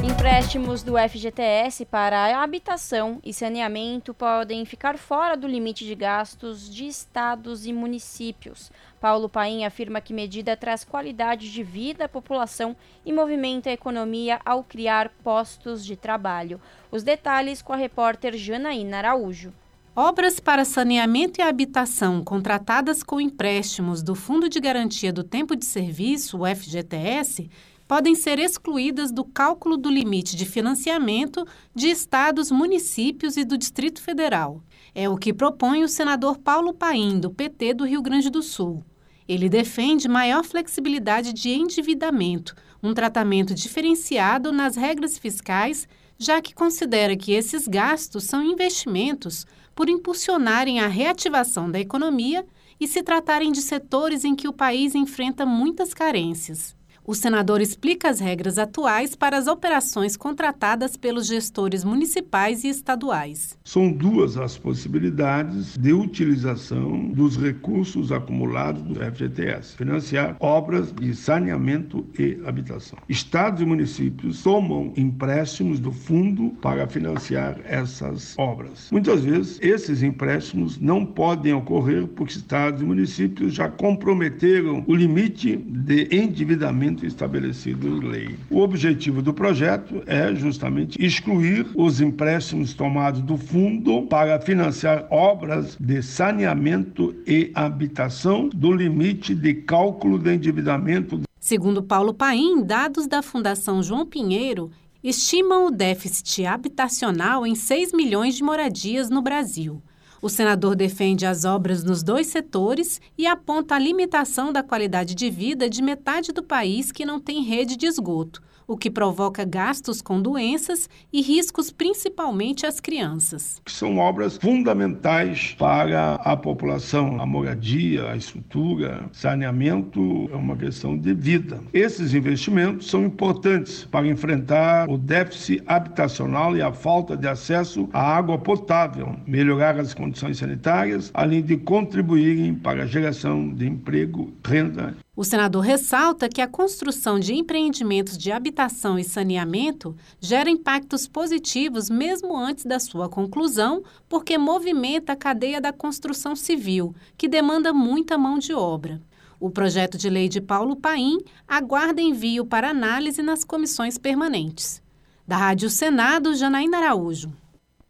Empréstimos do FGTS para habitação e saneamento podem ficar fora do limite de gastos de estados e municípios. Paulo Paim afirma que medida traz qualidade de vida à população e movimenta a economia ao criar postos de trabalho. Os detalhes com a repórter Janaína Araújo. Obras para saneamento e habitação contratadas com empréstimos do Fundo de Garantia do Tempo de Serviço, o FGTS, podem ser excluídas do cálculo do limite de financiamento de estados, municípios e do Distrito Federal. É o que propõe o senador Paulo Paim, do PT do Rio Grande do Sul. Ele defende maior flexibilidade de endividamento, um tratamento diferenciado nas regras fiscais, já que considera que esses gastos são investimentos por impulsionarem a reativação da economia e se tratarem de setores em que o país enfrenta muitas carências. O senador explica as regras atuais para as operações contratadas pelos gestores municipais e estaduais. São duas as possibilidades de utilização dos recursos acumulados do FGTS: financiar obras de saneamento e habitação. Estados e municípios tomam empréstimos do fundo para financiar essas obras. Muitas vezes, esses empréstimos não podem ocorrer porque estados e municípios já comprometeram o limite de endividamento estabelecido em lei. O objetivo do projeto é justamente excluir os empréstimos tomados do fundo para financiar obras de saneamento e habitação do limite de cálculo de endividamento. Segundo Paulo Paim, dados da Fundação João Pinheiro estimam o déficit habitacional em 6 milhões de moradias no Brasil. O senador defende as obras nos dois setores e aponta a limitação da qualidade de vida de metade do país que não tem rede de esgoto o que provoca gastos com doenças e riscos principalmente às crianças. São obras fundamentais para a população, a moradia, a estrutura, saneamento é uma questão de vida. Esses investimentos são importantes para enfrentar o déficit habitacional e a falta de acesso à água potável, melhorar as condições sanitárias, além de contribuírem para a geração de emprego, renda o senador ressalta que a construção de empreendimentos de habitação e saneamento gera impactos positivos mesmo antes da sua conclusão, porque movimenta a cadeia da construção civil, que demanda muita mão de obra. O projeto de lei de Paulo Paim aguarda envio para análise nas comissões permanentes. Da Rádio Senado, Janaína Araújo.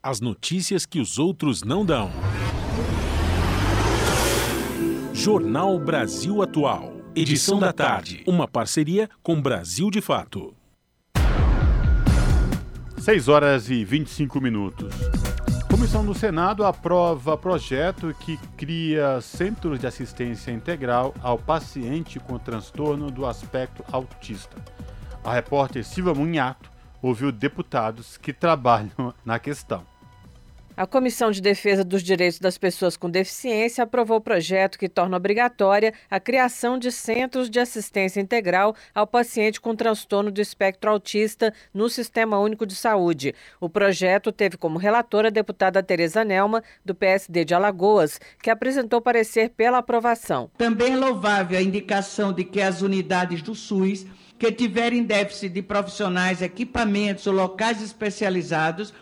As notícias que os outros não dão. Jornal Brasil Atual. Edição da tarde. Uma parceria com Brasil de Fato. 6 horas e 25 minutos. Comissão do Senado aprova projeto que cria centros de assistência integral ao paciente com transtorno do aspecto autista. A repórter Silva Munhato ouviu deputados que trabalham na questão. A Comissão de Defesa dos Direitos das Pessoas com Deficiência aprovou o projeto que torna obrigatória a criação de centros de assistência integral ao paciente com transtorno do espectro autista no Sistema Único de Saúde. O projeto teve como relatora a deputada Tereza Nelma, do PSD de Alagoas, que apresentou parecer pela aprovação. Também é louvável a indicação de que as unidades do SUS que tiverem déficit de profissionais, equipamentos ou locais especializados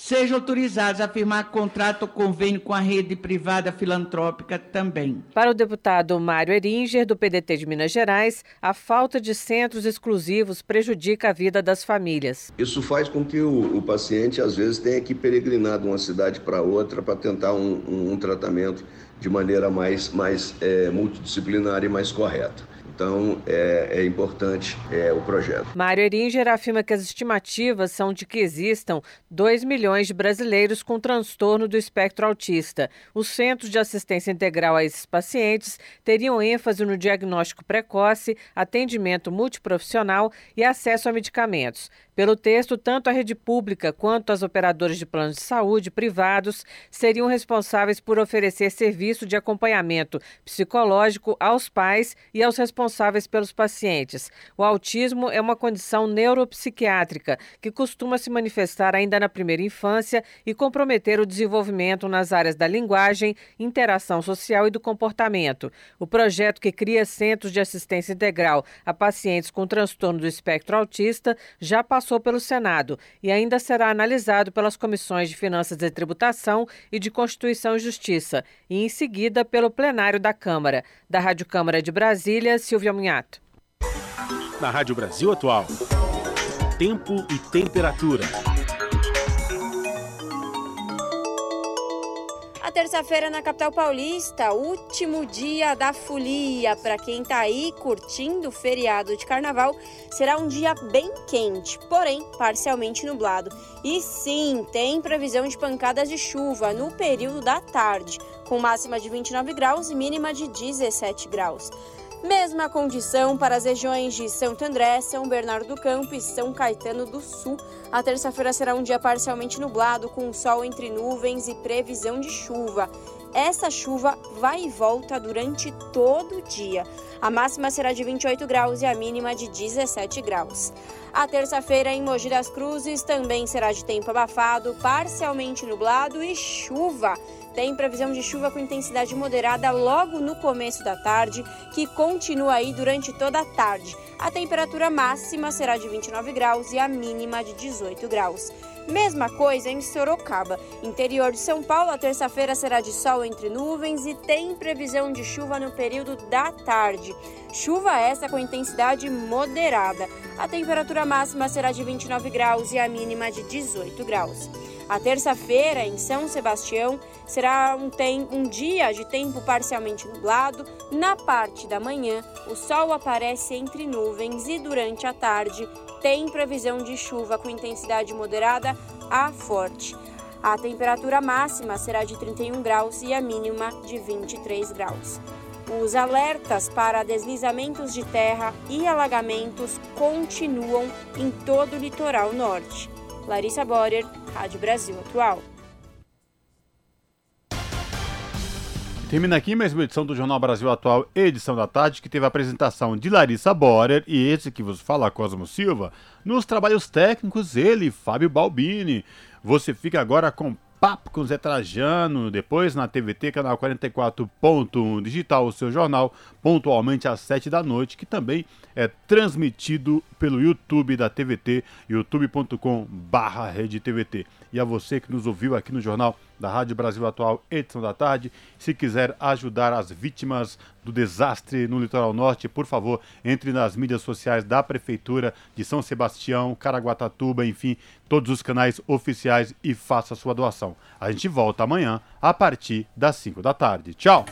sejam autorizados a firmar contrato ou convênio com a rede privada filantrópica também. Para o deputado Mário Eringer, do PDT de Minas Gerais, a falta de centros exclusivos prejudica a vida das famílias. Isso faz com que o, o paciente, às vezes, tenha que peregrinar de uma cidade para outra para tentar um, um, um, tratamento de maneira mais, mais é, multidisciplinar e mais correta. Então, é, é importante é, o projeto. Mário Eringer afirma que as estimativas são de que existam 2 milhões de brasileiros com transtorno do espectro autista. Os centros de assistência integral a esses pacientes teriam ênfase no diagnóstico precoce, atendimento multiprofissional e acesso a medicamentos. Pelo texto, tanto a rede pública quanto as operadoras de planos de saúde privados seriam responsáveis por oferecer serviço de acompanhamento psicológico aos pais e aos responsáveis pelos pacientes. O autismo é uma condição neuropsiquiátrica que costuma se manifestar ainda na primeira infância e comprometer o desenvolvimento nas áreas da linguagem, interação social e do comportamento. O projeto que cria centros de assistência integral a pacientes com transtorno do espectro autista já passou passou pelo Senado e ainda será analisado pelas comissões de Finanças e Tributação e de Constituição e Justiça, e em seguida pelo plenário da Câmara. Da Rádio Câmara de Brasília, Silvia Munhato. Na Rádio Brasil Atual. Tempo e temperatura. Terça-feira na capital paulista, último dia da folia. Para quem tá aí curtindo o feriado de carnaval, será um dia bem quente, porém parcialmente nublado. E sim, tem previsão de pancadas de chuva no período da tarde, com máxima de 29 graus e mínima de 17 graus. Mesma condição para as regiões de Santo André, São Bernardo do Campo e São Caetano do Sul. A terça-feira será um dia parcialmente nublado, com sol entre nuvens e previsão de chuva. essa chuva vai e volta durante todo o dia. A máxima será de 28 graus e a mínima de 17 graus. A terça-feira em Mogi das Cruzes também será de tempo abafado, parcialmente nublado e chuva. Tem previsão de chuva com intensidade moderada logo no começo da tarde, que continua aí durante toda a tarde. A temperatura máxima será de 29 graus e a mínima de 18 graus. Mesma coisa em Sorocaba. Interior de São Paulo, a terça-feira será de sol entre nuvens e tem previsão de chuva no período da tarde. Chuva essa com intensidade moderada. A temperatura máxima será de 29 graus e a mínima de 18 graus. A terça-feira, em São Sebastião, será um, tem, um dia de tempo parcialmente nublado. Na parte da manhã, o sol aparece entre nuvens e durante a tarde tem previsão de chuva com intensidade moderada a forte. A temperatura máxima será de 31 graus e a mínima de 23 graus. Os alertas para deslizamentos de terra e alagamentos continuam em todo o litoral norte. Larissa Borer, Rádio Brasil Atual. Termina aqui mais uma edição do Jornal Brasil Atual, edição da tarde, que teve a apresentação de Larissa Borer e esse que vos fala, Cosmo Silva. Nos trabalhos técnicos, ele, Fábio Balbini. Você fica agora com Papo com Zé Trajano, depois na TVT, canal 44.1 digital, o seu jornal, pontualmente às 7 da noite, que também é transmitido pelo YouTube da TVT, youtube.com barra E a você que nos ouviu aqui no Jornal da Rádio Brasil Atual, edição da tarde, se quiser ajudar as vítimas do desastre no litoral norte, por favor, entre nas mídias sociais da Prefeitura de São Sebastião, Caraguatatuba, enfim, todos os canais oficiais e faça sua doação. A gente volta amanhã a partir das 5 da tarde. Tchau!